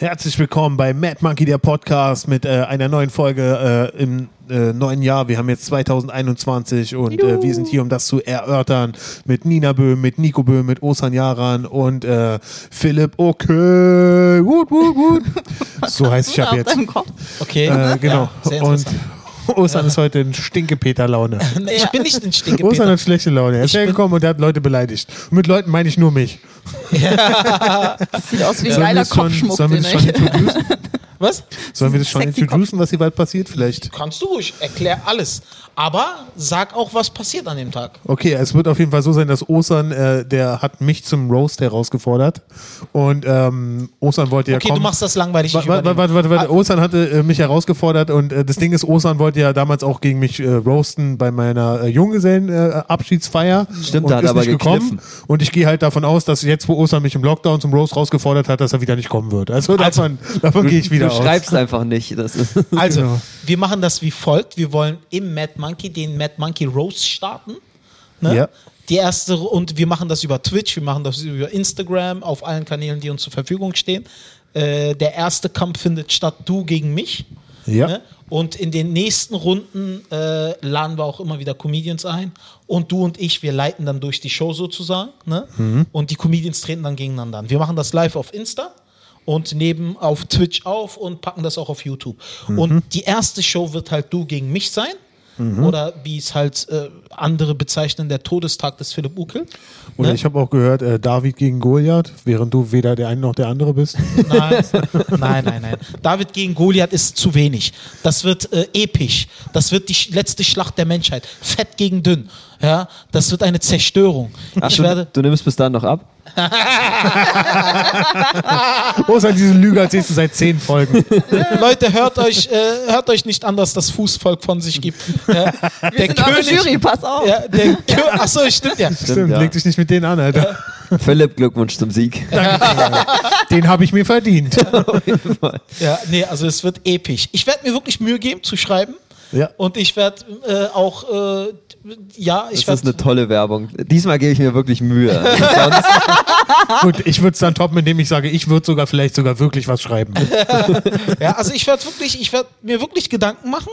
Herzlich willkommen bei Mad Monkey, der Podcast mit äh, einer neuen Folge äh, im äh, neuen Jahr. Wir haben jetzt 2021 und äh, wir sind hier, um das zu erörtern mit Nina Böhm, mit Nico Böhm, mit Osan Yaran und äh, Philipp Okay. Wut, wut, wut. So heißt ich ab jetzt. Okay. Äh, genau. sehr und Osan ist heute in Stinkepeter-Laune. Nee, ich bin nicht ein Osan Stinkepeter. hat schlechte Laune. Er ist hergekommen und er hat Leute beleidigt. Und mit Leuten meine ich nur mich. Sieht aus wie ein Sollen wir geiler das schon- Kopfschmuck, sollen wir das schon introducen? Was? Sollen wir das schon introducen, was hier bald passiert? Vielleicht. Kannst du ruhig, erklär alles. Aber sag auch, was passiert an dem Tag. Okay, es wird auf jeden Fall so sein, dass Osan, äh, der hat mich zum Roast herausgefordert. Und ähm, Osan wollte ja Okay, kommen. du machst das langweilig. Warte, ich warte, übernehme. warte, warte, warte. Osan hatte äh, mich herausgefordert und äh, das Ding ist, Osan wollte ja damals auch gegen mich äh, roasten bei meiner äh, Junggesellen-Abschiedsfeier. Stimmt, und da hat ist aber nicht gekommen. Und ich gehe halt davon aus, dass jetzt, wo Osan mich im Lockdown zum Roast rausgefordert hat, dass er wieder nicht kommen wird. Also, davon, davon gehe ich wieder du aus. schreibst einfach nicht. Das ist Also, Genau. Wir machen das wie folgt. Wir wollen im Mad Monkey den Mad Monkey Roast starten. Ne? Ja. Die erste, und wir machen das über Twitch, wir machen das über Instagram, auf allen Kanälen, die uns zur Verfügung stehen. Äh, der erste Kampf findet statt, du gegen mich. Ja. Ne? Und in den nächsten Runden äh, laden wir auch immer wieder Comedians ein. Und du und ich, wir leiten dann durch die Show sozusagen. Ne? Mhm. Und die Comedians treten dann gegeneinander an. Wir machen das live auf Insta und nehmen auf Twitch auf und packen das auch auf YouTube. Mhm. Und die erste Show wird halt du gegen mich sein. Mhm. Oder wie es halt äh, andere bezeichnen, der Todestag des Philipp Ukel. Oder Ne? ich habe auch gehört, äh, David gegen Goliath, während du weder der eine noch der andere bist. Nein, nein, nein, nein. David gegen Goliath ist zu wenig. Das wird äh, episch. Das wird die letzte Schlacht der Menschheit. Fett gegen dünn. Ja, das wird eine Zerstörung. Ach, ich du, werde. du nimmst bis dann noch ab? Osan, diese Lüge erzählst du seit zehn Folgen. Leute, hört euch, äh, hört euch nicht an, dass das Fußvolk von sich gibt. Ja, der Wir sind eure Jury, pass auf. Ja, der Kö Achso, stimmt ja. Stimmt, ja. leg dich nicht mit denen an, Alter. Philipp, Glückwunsch zum Sieg. Den habe ich mir verdient. ja. Nee, also es wird episch. Ich werde mir wirklich Mühe geben zu schreiben. Ja. Und ich werde äh, auch, äh, ja, ich Das ist eine werde. tolle Werbung. Diesmal gebe ich mir wirklich Mühe. Gut, ich würde es dann toppen, indem ich sage, ich würde sogar vielleicht sogar wirklich was schreiben. Ja, also ich werde wirklich, ich werde mir wirklich Gedanken machen.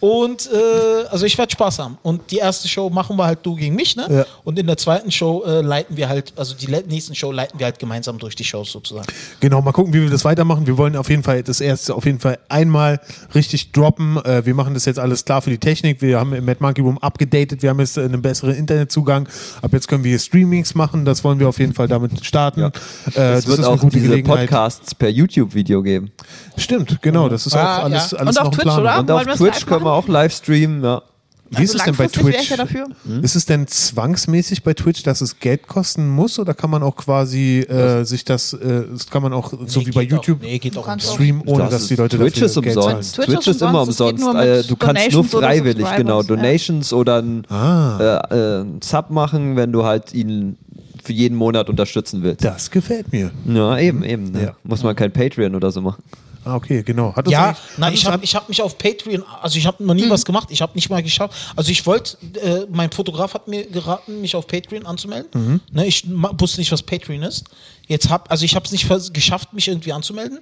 Und äh, also ich werde Spaß haben. Und die erste Show machen wir halt du gegen mich, ne? Ja. Und in der zweiten Show äh, leiten wir halt, also die nächsten Show leiten wir halt gemeinsam durch die Shows sozusagen. Genau, mal gucken, wie wir das weitermachen. Wir wollen auf jeden Fall das erste auf jeden Fall einmal richtig droppen. Äh, wir machen das jetzt alles klar für die Technik. Wir haben im Mad Monkey Room abgedatet. Wir haben jetzt äh, einen besseren Internetzugang. Ab jetzt können wir hier Streamings machen. Das wollen wir auf jeden Fall damit starten. Äh, das es wird ist eine auch gute diese Gelegenheit. Podcasts per YouTube-Video geben. Stimmt, genau. Das ist Ah, auch alles, ja. alles Und auf Twitch, Plan. oder? Und auf Twitch können wir auch live streamen. Ja. Wie ist es denn bei Twitch? ja dafür. Ist es denn zwangsmäßig bei Twitch, dass es Geld kosten muss oder kann man auch quasi äh, sich das, äh, das kann man auch so Nee, wie bei YouTube Auch, nee, geht auch streamen, ohne Das dass die Leute Twitch dafür ist Geld umsonst. Twitch Twitch, ist immer umsonst, Äh, du kannst nur freiwillig, genau, ja. Donations oder ein Ah. äh, äh, einen Sub machen, wenn du halt ihn für jeden Monat unterstützen willst. Das gefällt mir. Ja, eben, eben. Ne? Ja. Muss man kein Patreon oder so machen. Ah, okay, genau. Hat das Ja, nein, ich habe hab mich auf Patreon, also ich habe noch nie was gemacht, ich habe nicht mal geschafft. Also ich wollte, äh, mein Fotograf hat mir geraten, mich auf Patreon anzumelden. Ne, ich wusste nicht, was Patreon ist. Jetzt hab, also ich habe es nicht geschafft, mich irgendwie anzumelden.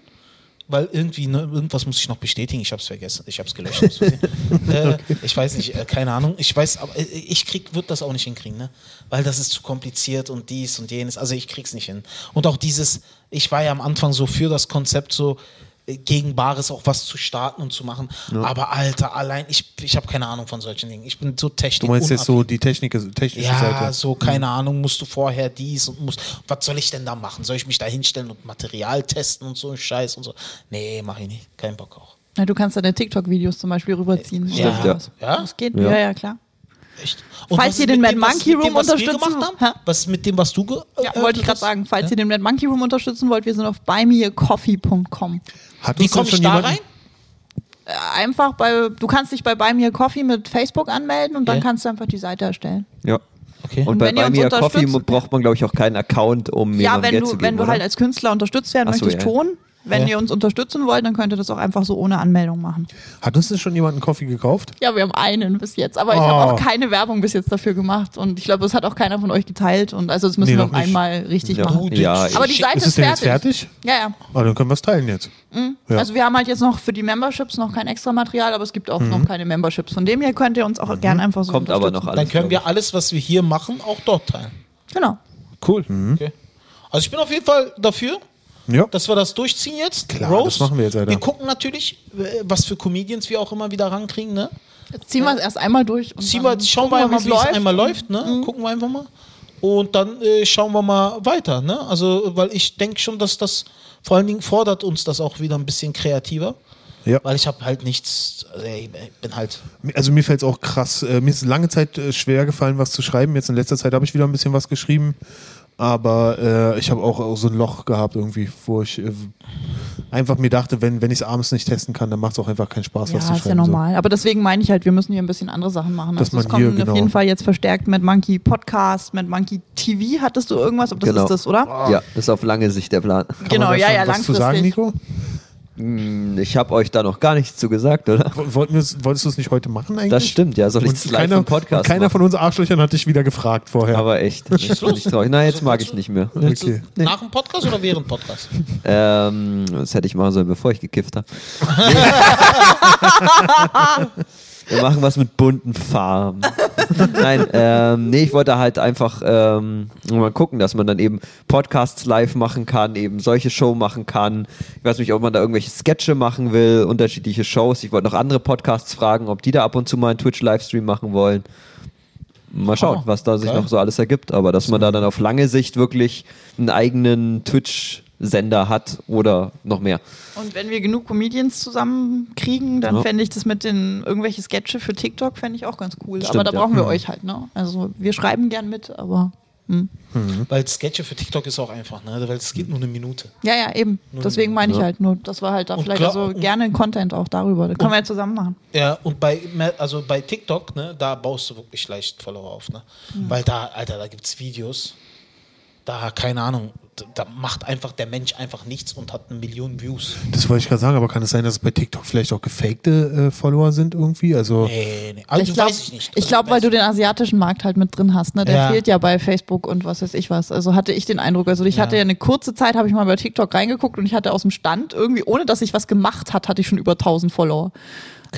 Weil irgendwie, ne, irgendwas muss ich noch bestätigen. Ich habe es vergessen. Ich habe es gelöscht. äh, ich weiß nicht, äh, keine Ahnung. Ich weiß, aber äh, ich krieg, wird das auch nicht hinkriegen, ne? Weil das ist zu kompliziert und dies und jenes. Also ich krieg's nicht hin. Und auch dieses, ich war ja am Anfang so für das Konzept so gegen Bares auch was zu starten und zu machen. Aber Alter, allein ich, ich habe keine Ahnung von solchen Dingen. Ich bin so technisch. Du meinst jetzt so die Technik, technische Ja, Seite? so, keine Ahnung, musst du vorher dies und musst. Was soll ich denn da machen? Soll ich mich da hinstellen und Material testen und so ein Scheiß und so? Nee, mach ich nicht. Kein Bock auch. Ja, du kannst deine TikTok-Videos zum Beispiel rüberziehen. Oder ja. Ja? Das geht, Ja. ja, ja, klar. Echt? Falls was ist ihr den mit Mad dem, was- Monkey mit dem, Room unterstützen-? Hä? Was mit dem, was du ge Ja, wollte ich gerade sagen, falls ihr den Mad Monkey Room unterstützen wollt, wir sind auf buymeacoffee.com. Hat Wie komme ich schon da jemand- rein? Äh, Einfach bei, du kannst dich bei Buy Me a Coffee mit Facebook anmelden und dann Ja. kannst du einfach die Seite erstellen. Ja. Okay. Und, Und bei Me a Coffee braucht man, glaube ich, auch keinen Account, um Ja, jemandem wenn Geld du, zu geben, wenn du oder? halt als Künstler unterstützt werden Ach so, möchtest, ja. schon. Wenn Ja. ihr uns unterstützen wollt, dann könnt ihr das auch einfach so ohne Anmeldung machen. Hat uns denn schon jemand einen Coffee gekauft? Ja, wir haben einen bis jetzt, aber ich Oh. habe auch keine Werbung bis jetzt dafür gemacht und ich glaube, das hat auch keiner von euch geteilt und also das müssen Nee, wir noch einmal richtig Ja. machen. Ja, Aber die ich- Seite Ist ist, es denn jetzt fertig. fertig? Ja, ja. Ah, dann können wir es teilen jetzt. Ja. Also wir haben halt jetzt noch für die Memberships noch kein extra Material, aber es gibt auch Mhm. noch keine Memberships. Von dem her könnt ihr uns auch gerne einfach so Kommt aber noch unterstützen. alles. Dann können wir alles, was wir hier machen, auch dort teilen. Genau. Cool. Okay. Also ich bin auf jeden Fall dafür, Ja. dass wir das durchziehen jetzt. Klar, das machen wir jetzt, Alter. Wir gucken natürlich, äh, was für Comedians wir auch immer wieder rankriegen. Ne? Jetzt ziehen wir es erst einmal durch. Und Ziehen wir, schauen wir mal, wie es einmal läuft. Ne? Gucken wir einfach mal. Und dann äh, schauen wir mal weiter. Ne? Also, weil ich denke schon, dass das vor allen Dingen fordert uns das auch wieder ein bisschen kreativer. Ja. Weil ich habe halt nichts, also ich bin halt Also mir fällt es auch krass, äh, mir ist lange Zeit äh, schwer gefallen, was zu schreiben. Jetzt in letzter Zeit habe ich wieder ein bisschen was geschrieben. Aber äh, ich habe auch, auch so ein Loch gehabt irgendwie, wo ich äh, einfach mir dachte, wenn, wenn ich es abends nicht testen kann, dann macht es auch einfach keinen Spaß, Ja, was zu ist ja schreiben. so. normal. Aber deswegen meine ich halt, wir müssen hier ein bisschen andere Sachen machen. Dass Also es kommen hier, auf genau. jeden Fall jetzt verstärkt mit Monkey Podcast, mit Monkey TV. Hattest du irgendwas? Ob das Genau. ist das, oder? Ja, das ist auf lange Sicht der Plan. Kann genau, man da ja, schon ja, was langfristig. zu sagen, Nico? Hm, Ich habe euch da noch gar nichts zu gesagt, oder? Wo- Wollten wolltest du es nicht heute machen eigentlich? Das stimmt, ja. Soll ich Und das live keiner, im Podcast und keiner machen? von uns Arschlöchern hat dich wieder gefragt vorher. Aber echt, jetzt bin ich traurig. Na, jetzt mag ich nicht mehr. Okay. nach dem Podcast oder während Podcast? Ähm, das hätte ich machen sollen, bevor ich gekifft habe. Wir machen was mit bunten Farben. Nein, ähm, nee, ich wollte halt einfach ähm, mal gucken, dass man dann eben Podcasts live machen kann, eben solche Show machen kann. Ich weiß nicht, ob man da irgendwelche Sketche machen will, unterschiedliche Shows. Ich wollte noch andere Podcasts fragen, ob die da ab und zu mal einen Twitch-Livestream machen wollen. Mal schauen, Oh, was da sich geil. noch so alles ergibt. Aber dass man da dann auf lange Sicht wirklich einen eigenen Twitch-Sender hat oder noch mehr. Und wenn wir genug Comedians zusammenkriegen, dann Ja. fände ich das mit den irgendwelche Sketche für TikTok fände ich auch ganz cool. Stimmt, aber da ja. brauchen wir Mhm. euch halt, ne? Also wir schreiben gern mit, aber Weil Sketche für TikTok ist auch einfach, ne? weil es geht nur eine Minute. ja, ja, eben. Deswegen meine ich Ja. halt nur, dass wir halt da Und vielleicht klar- also gerne Content auch darüber. Das können wir ja zusammen machen. Ja, und bei, also bei TikTok, ne, da baust du wirklich leicht Follower auf, ne? Weil da, Alter, da gibt es Videos, da, keine Ahnung, da, macht einfach der Mensch einfach nichts und hat eine Million Views. Das wollte ich gerade sagen, aber kann es sein, dass es bei TikTok vielleicht auch gefakte äh, Follower sind irgendwie? Also Nee, nee. Also, ich glaube, weiß ich nicht. ich glaub, weil du den asiatischen Markt halt mit drin hast. Ne? Der Ja. fehlt ja bei Facebook und was weiß ich was. Also hatte ich den Eindruck. Also ich hatte ja eine kurze Zeit, habe ich mal bei TikTok reingeguckt und ich hatte aus dem Stand irgendwie, ohne dass ich was gemacht hat, hatte ich schon über 1000 Follower.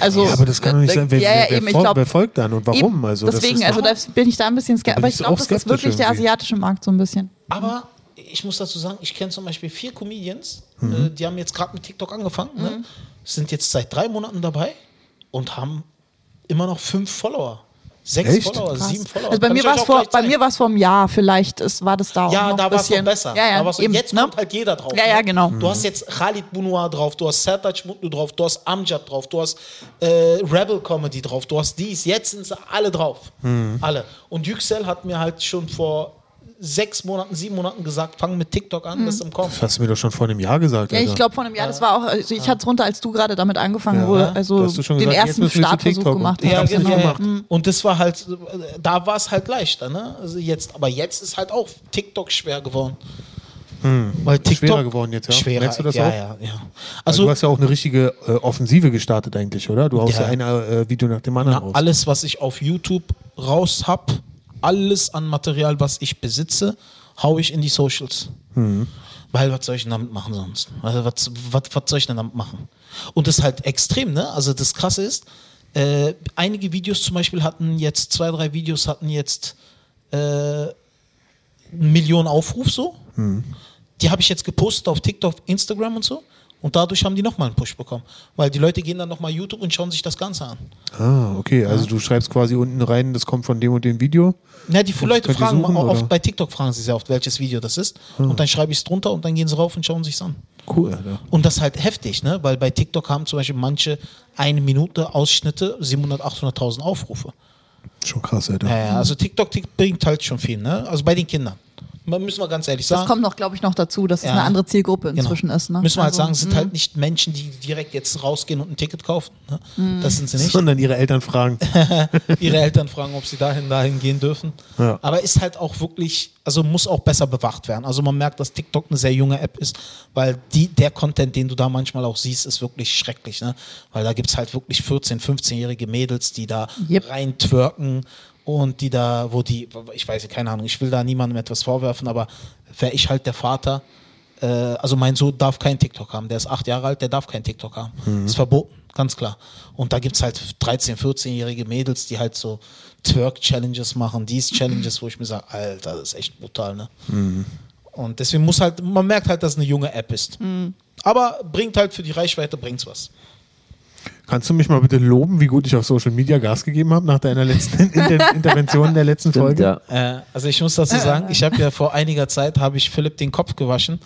Also, ja, aber das kann doch nicht sein. Wer, ja, ja, wer, eben, glaub, wer folgt dann und warum? Eben, also, das deswegen, ist also da bin ich da ein bisschen skeptisch. Aber ich glaube, das ist wirklich der irgendwie. asiatische Markt so ein bisschen. Aber ich muss dazu sagen, ich kenne zum Beispiel vier Comedians, Mhm. äh, die haben jetzt gerade mit TikTok angefangen, ne? sind jetzt seit drei Monaten dabei und haben immer noch fünf Follower. Sechs Echt? Follower, Krass. sieben Follower. Also bei Kann mir war es vor, bei mir war es vor einem Jahr, vielleicht ist, war das da auch Ja, noch da war es noch bisschen. besser. Ja, ja, eben, jetzt ne? kommt halt jeder drauf. Ja, ne? ja, genau. Du hast jetzt Khalid Bunua drauf, du hast Sertac Mutlu drauf, du hast Amjad drauf, du hast äh, Rebel Comedy drauf, du hast dies. Jetzt sind sie alle drauf. Mhm. Alle. Und Yüksel hat mir halt schon vor sechs Monaten, sieben Monaten gesagt, fang mit TikTok an, das ist im Kommen. Das hast du mir doch schon vor einem Jahr gesagt. Ja, Alter. ich glaube vor einem Jahr, das war auch, also ich hatte es runter, als du gerade damit angefangen Ja. wurde, also Du hast du schon den gesagt, ersten Startversuch TikTok. gemacht Ja, genau. gemacht. Und das war halt, da war es halt leichter, ne? Also jetzt, aber jetzt ist halt auch TikTok schwer geworden. Weil TikTok Hm. Schwerer geworden jetzt, ja? Schwerer, Merkst du das ja, auch? ja, ja. Also, Also du hast ja auch eine richtige äh, Offensive gestartet eigentlich, oder? Du haust ja, Ja. ein äh, Video nach dem anderen Na, raus. alles, was ich auf YouTube raus hab, alles an Material, was ich besitze, hau ich in die Socials. Weil was soll ich denn damit machen sonst? Also was, was, was soll ich denn damit machen? Und das ist halt extrem, ne? Also das Krasse ist, äh, einige Videos zum Beispiel hatten jetzt, zwei, drei Videos hatten jetzt äh, eine Million Aufruf so. Die habe ich jetzt gepostet auf TikTok, Instagram und so. Und dadurch haben die nochmal einen Push bekommen. Weil die Leute gehen dann nochmal YouTube und schauen sich das Ganze an. ah, okay. Also du schreibst quasi unten rein, das kommt von dem und dem Video. Ja, die Und Leute fragen suchen, oft oder? bei TikTok fragen sie sehr oft, welches Video das ist. Und dann schreibe ich es drunter und dann gehen sie rauf und schauen sich's an. Cool, Alter. Und das ist halt heftig, ne? Weil bei TikTok haben zum Beispiel manche eine Minute Ausschnitte 700, 800.000 Aufrufe. Schon krass, Alter. Ja, ja, also TikTok Tik- bringt halt schon viel, ne? Also bei den Kindern. Müssen wir ganz ehrlich Das sagen. kommt noch, glaube ich, noch dazu, dass es Ja. eine andere Zielgruppe Genau. inzwischen ist. Ne? Müssen wir halt Also, sagen, sind halt nicht Menschen, die direkt jetzt rausgehen und ein Ticket kaufen. Ne? Mhm. Das sind sie nicht. Sondern ihre Eltern fragen. Ihre Eltern fragen, ob sie dahin, dahin gehen dürfen. Ja. Aber ist halt auch wirklich, also muss auch besser bewacht werden. Also man merkt, dass TikTok eine sehr junge App ist, weil die, der Content, den du da manchmal auch siehst, ist wirklich schrecklich. Ne? Weil da gibt es halt wirklich 14-, 15-jährige Mädels, die da Yep. rein twerken und die da, wo die, ich weiß keine Ahnung, ich will da niemandem etwas vorwerfen, aber wäre ich halt der Vater, äh, also mein Sohn darf kein TikTok haben, der ist acht Jahre alt, der darf kein TikTok haben. Ist verboten, ganz klar. Und da gibt es halt 13-, 14-jährige Mädels, die halt so Twerk-Challenges machen, dies Challenges, wo ich mir sage, Alter, das ist echt brutal, ne? Und deswegen muss halt, man merkt halt, dass es eine junge App ist. Aber bringt halt für die Reichweite, bringt's was. Kannst du mich mal bitte loben, wie gut ich auf Social Media Gas gegeben habe nach deiner letzten Inter Intervention in der letzten Stimmt, Folge? ja. Äh, also ich muss dazu sagen, ich habe ja vor einiger Zeit, habe ich Philipp den Kopf gewaschen.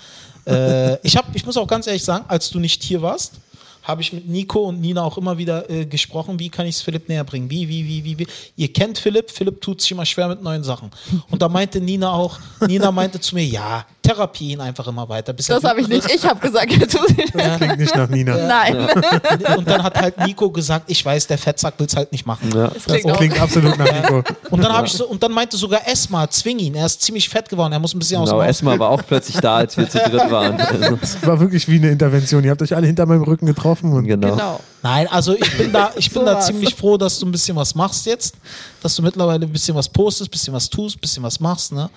Äh, ich, hab, ich muss auch ganz ehrlich sagen, als du nicht hier warst, habe ich mit Nico und Nina auch immer wieder äh, gesprochen, wie kann ich es Philipp näher bringen? Wie, wie, wie, wie, wie? Ihr kennt Philipp, Philipp tut sich immer schwer mit neuen Sachen. Und da meinte Nina auch, Nina meinte zu mir, ja, Therapie ihn einfach immer weiter. Bis er Das habe ich nicht. Ich habe gesagt, er tut es. Klingt nicht nach Nina. Nein. Und dann hat halt Nico gesagt, ich weiß, der Fettsack will es halt nicht machen. Ja. Das klingt Das auch. klingt absolut nach Nico. Und dann, ich so, und dann meinte sogar Esma, zwing ihn, er ist ziemlich fett geworden, er muss ein bisschen aus Genau, dem Haus Esma war auch plötzlich da, als wir zu dritt waren. Also, Das war wirklich wie eine Intervention. Ihr habt euch alle hinter meinem Rücken getroffen. Und genau. Genau. Nein, also ich bin da, ich bin So da ziemlich froh, dass du ein bisschen was machst jetzt, dass du mittlerweile ein bisschen was postest, ein bisschen was tust, ein bisschen was machst, ne?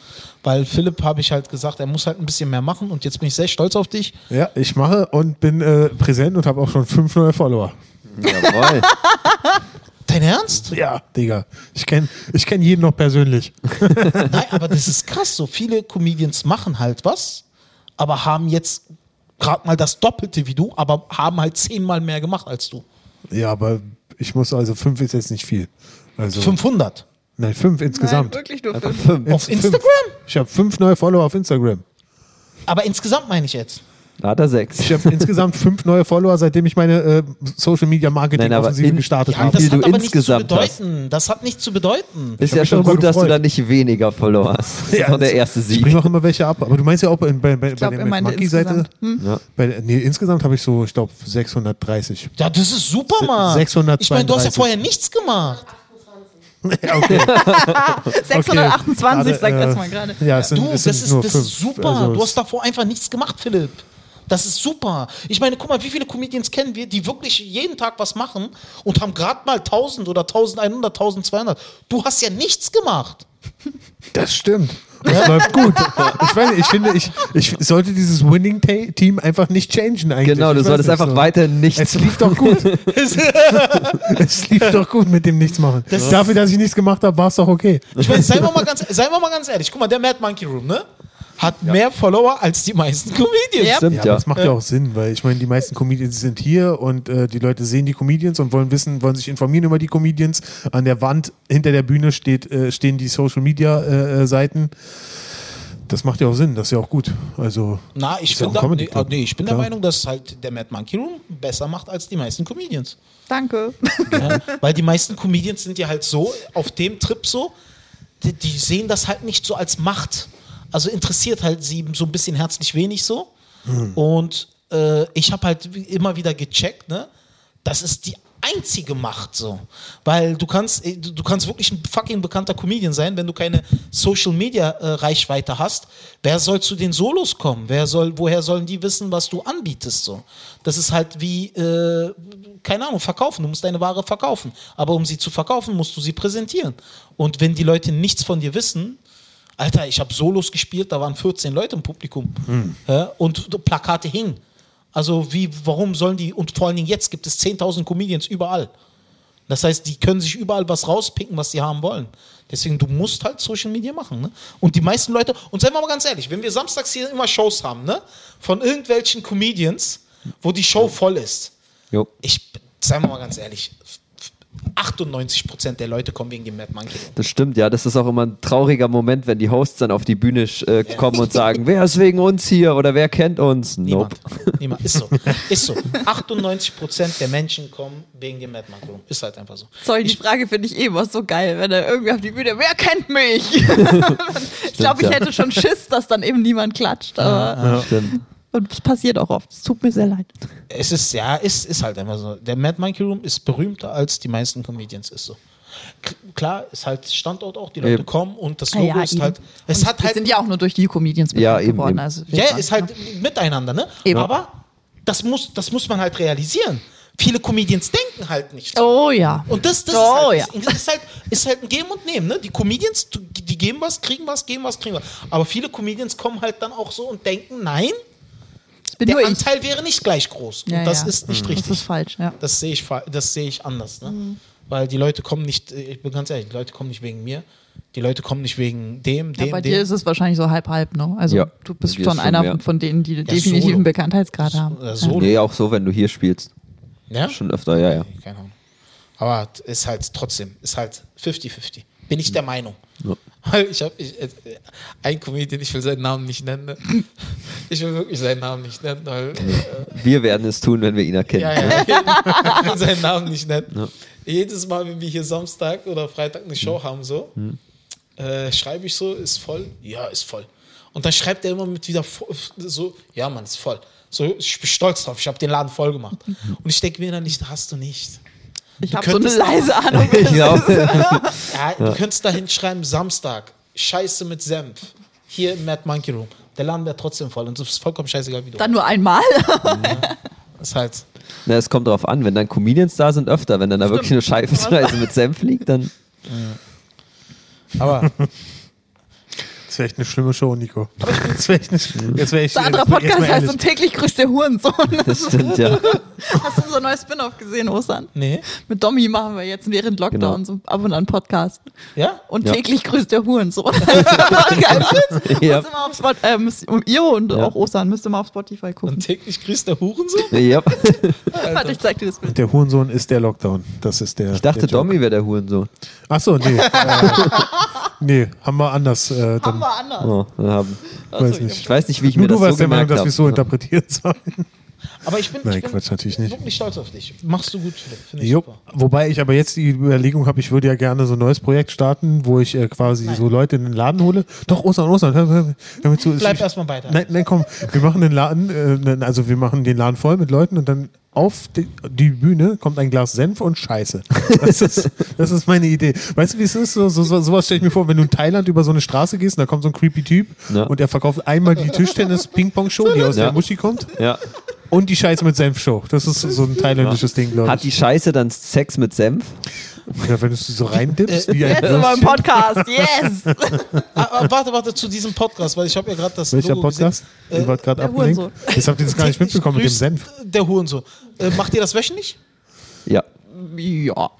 Weil Philipp habe ich halt gesagt, er muss halt ein bisschen mehr machen und jetzt bin ich sehr stolz auf dich. Ja, ich mache und bin äh, präsent und habe auch schon fünf neue Follower. Jawohl. Dein Ernst? Ja, Digga. Ich kenne ich kenn jeden noch persönlich. Nein, aber das ist krass. So viele Comedians machen halt was, aber haben jetzt gerade mal das Doppelte wie du, aber haben halt zehnmal mehr gemacht als du. Ja, aber ich muss also fünf ist jetzt nicht viel. Also 500. nein, fünf Nein, insgesamt. wirklich nur fünf. fünf. Auf. Instagram? Ich habe fünf neue Follower auf Instagram. Aber insgesamt meine ich jetzt. Da hat er sechs. Ich habe insgesamt fünf neue Follower, seitdem ich meine äh, Social Media Marketing Nein, aber Offensive in- gestartet Ja, habe. das viel hat du aber nichts zu insgesamt bedeuten. Das hat nichts zu bedeuten. Ist ja mich schon darüber gut, dass du gefreut. da nicht weniger Follower hast. Das ist auch der erste Ich Sieg. bringe auch immer welche ab. Aber du meinst ja auch bei, bei, bei, glaub, bei er der meinte Monkey-Seite. insgesamt. Hm? Ja. Bei, nee, insgesamt habe ich so, ich glaube, 630. Ja, das ist super, Mann. 632. Ich meine, du hast ja vorher nichts gemacht. Ja, okay. 628, Gerade, sagt äh, das mal gerade. Ja, es sind, Du, es das, sind ist, nur das fünf. ist super. Also du hast davor einfach nichts gemacht, Philipp. Das ist super. Ich meine, guck mal, wie viele Comedians kennen wir, die wirklich jeden Tag was machen und haben gerade mal 1000 oder 1100, 1200. Du hast ja nichts gemacht. Das stimmt. Das läuft gut. Ich, nicht, ich finde, ich, ich sollte dieses Winning-Team einfach nicht changen eigentlich. Genau, du Ich solltest einfach so. weiter nichts Es lief doch gut. es lief doch gut mit dem Nichtsmachen. Dafür, dass ich nichts gemacht habe, war es doch okay. Ich meine, seien wir, mal ganz, seien wir mal ganz ehrlich. Guck mal, der Mad Monkey Room, ne? Hat mehr Follower als die meisten Comedians. Ja. Stimmt, Ja, ja. das macht ja auch Sinn, weil ich meine, die meisten Comedians sind hier und äh, die Leute sehen die Comedians und wollen wissen, wollen sich informieren über die Comedians. An der Wand hinter der Bühne steht, äh, stehen die Social Media äh, äh, Seiten. Das macht ja auch Sinn, das ist ja auch gut. Also Na, ich Ist ja bin, auch da, nee, nee, ich bin Klar. der Meinung, dass halt der Mad Monkey Room besser macht als die meisten Comedians. Danke. Ja, weil die meisten Comedians sind ja halt so auf dem Trip so, die, die sehen das halt nicht so als Macht. Also interessiert halt sie so ein bisschen herzlich wenig so. Und äh, ich habe halt immer wieder gecheckt, ne? Das ist die einzige Macht so. Weil du kannst, äh, du kannst wirklich ein fucking bekannter Comedian sein, wenn du keine Social Media äh, Reichweite hast. Wer soll zu den Solos kommen? Wer soll, woher sollen die wissen, was du anbietest so? Das ist halt wie, äh, keine Ahnung, verkaufen. Du musst deine Ware verkaufen. Aber um sie zu verkaufen, musst du sie präsentieren. Und wenn die Leute nichts von dir wissen, Alter, ich habe Solos gespielt, da waren 14 Leute im Publikum. Ja, und Plakate hingen. Also wie, warum sollen die, und vor allen Dingen jetzt gibt es 10.000 Comedians überall. Das heißt, die können sich überall was rauspicken, was sie haben wollen. Deswegen, du musst halt Social Media machen. Ne? Und die meisten Leute, und seien wir mal ganz ehrlich, wenn wir samstags hier immer Shows haben, ne? von irgendwelchen Comedians, wo die Show voll ist, Jo. ich, seien wir mal ganz ehrlich, 98% der Leute kommen wegen dem Mad Monkey Room. Das stimmt, ja. Das ist auch immer ein trauriger Moment, wenn die Hosts dann auf die Bühne äh, kommen und sagen, wer ist wegen uns hier oder wer kennt uns? Nope. Niemand. Niemand. Ist so. Ist so. 98% der Menschen kommen wegen dem Mad Monkey. Ist halt einfach so. Sorry, die Frage finde ich eh immer so geil, wenn er irgendwie auf die Bühne, wer kennt mich? ich glaube, ich ja. hätte schon Schiss, dass dann eben niemand klatscht. Aber Stimmt. Und es passiert auch oft. Es tut mir sehr leid. Es ist, ja, ist, ist halt einfach so. Der Mad Monkey Room ist berühmter als die meisten Comedians, ist so. K klar, ist halt Standort auch, die Leute Eben. kommen und das Ja, Logo ja, ist eben. halt, es Und hat wir halt, sind ja auch nur durch die Comedians bekannt Ja, eben, geworden. eben. Also ja, sagen, ist halt miteinander, ne? Eben. Aber das muss, das muss man halt realisieren. Viele Comedians denken halt nicht. so. Oh ja. Und das, das Oh, ist, ja. halt, ist, halt, ist halt ein Geben und Nehmen. Ne? Die Comedians, die geben was, kriegen was, geben was, kriegen was. Aber viele Comedians kommen halt dann auch so und denken, nein, bin der nur ich. Anteil wäre nicht gleich groß. Ja, und das ja. ist nicht Das richtig. ist falsch, ja. Das sehe ich, das sehe ich anders. Ne? Weil die Leute kommen nicht, äh, ich bin ganz ehrlich, die Leute kommen nicht wegen mir. Die Leute kommen nicht wegen dem, Ja, dem, bei dem. dir ist es wahrscheinlich so halb-halb, ne? Also Ja, du bist schon einer mehr. von denen, die definitiv Solo. einen Bekanntheitsgrad haben. Oder Solo. Nee, auch so, wenn du hier spielst. ja? Schon öfter, ja, ja. Keine Ahnung. Aber ist halt trotzdem, ist halt 50-50. Bin ich der Meinung. Ja. Weil ich habe ich, äh, ein Comedian, ich will seinen Namen nicht nennen. ne? Ich will wirklich seinen Namen nicht nennen, weil äh, Wir werden es tun, wenn wir ihn erkennen. ja, ja, ich will seinen Namen nicht nennen. Jedes Mal, wenn wir hier Samstag oder Freitag eine Show haben, so, äh, schreibe ich so, ist voll? Ja, ist voll. Und dann schreibt er immer mit wieder so, ja, Mann, ist voll. So, ich bin stolz drauf, ich habe den Laden voll gemacht. Und ich denke mir dann nicht, hast du nicht. Ich Du habe so eine könntest- leise Ahnung. Ich glaub, Ja, Du könntest da hinschreiben, Samstag, Scheiße mit Senf. Hier im Mad Monkey Room. Der Laden wäre trotzdem voll und es ist vollkommen scheißegal, wie du. Dann nur einmal. Das ist halt. Na, es kommt drauf an, wenn dann Comedians da sind, öfter. Wenn dann da wirklich eine Scheibe mit Senf liegt, dann. Aber Das wäre echt eine schlimme Show, Nico. Das wäre echt eine, jetzt wär ich, Der andere jetzt wär ich Podcast heißt und täglich grüßt der Hurensohn. Das stimmt, ja. Hast du unser neues Spin-off gesehen, Ostern? nee. Mit Domi machen wir jetzt während Lockdown Genau. so ab und an Podcast. Ja? Und Ja. täglich grüßt der Hurensohn. Ja. Mal auf Spot, äh, müsst, ihr und Ja. auch Ostern müsst ihr mal auf Spotify gucken. Und täglich grüßt der Hurensohn? ja. Warte, ich zeig dir das Bild. Der Hurensohn ist der Lockdown. Das ist der. Ich dachte, der. Domi wäre der Hurensohn. Achso, nee. nee, haben wir anders. Äh, Haben dann, wir anders. Oh, dann haben. weiß nicht. Ich weiß nicht, wie ich Nur mir du das warst so der Meinung, dass wir es so habe. interpretieren sollen. Aber ich bin, Nein, ich bin Quatsch, natürlich nicht. wirklich stolz auf dich. Machst du gut. Finde ich Jo. super. Wobei ich aber jetzt die Überlegung habe, ich würde ja gerne so ein neues Projekt starten, wo ich äh, quasi so Leute in den Laden hole. Doch, Ostern, Ostern. hör- hör- hör mir zu. Bleib Ich- erstmal bei da. Nein, nein, komm, wir machen den Laden, äh, also wir machen den Laden voll mit Leuten und dann auf die, die Bühne kommt ein Glas Senf und Scheiße. Das ist, das ist meine Idee. Weißt du, wie es ist? So, so, so, sowas stelle ich mir vor, wenn du in Thailand über so eine Straße gehst und da kommt so ein creepy Typ Ja. und er verkauft einmal die Tischtennis-Ping-Pong-Show, die aus Ja. der Muschi kommt, Ja. Und die Scheiße mit Senf-Show. Das ist so ein thailändisches Ding, glaube Hat ich. die Scheiße dann Sex mit Senf? Ja, wenn du sie so reindippst, wie ein Jetzt sind wir im. Podcast. Yes! Ah, ah, warte, warte, zu diesem Podcast, weil ich habe ja gerade das Welcher Logo Podcast? gesehen. Ihr wart gerade abgelenkt. Hurensohn. Jetzt habt ihr das gar nicht mitbekommen mit dem Senf. Der Hurensohn. Äh, macht ihr das wöchentlich? Ja. Ja.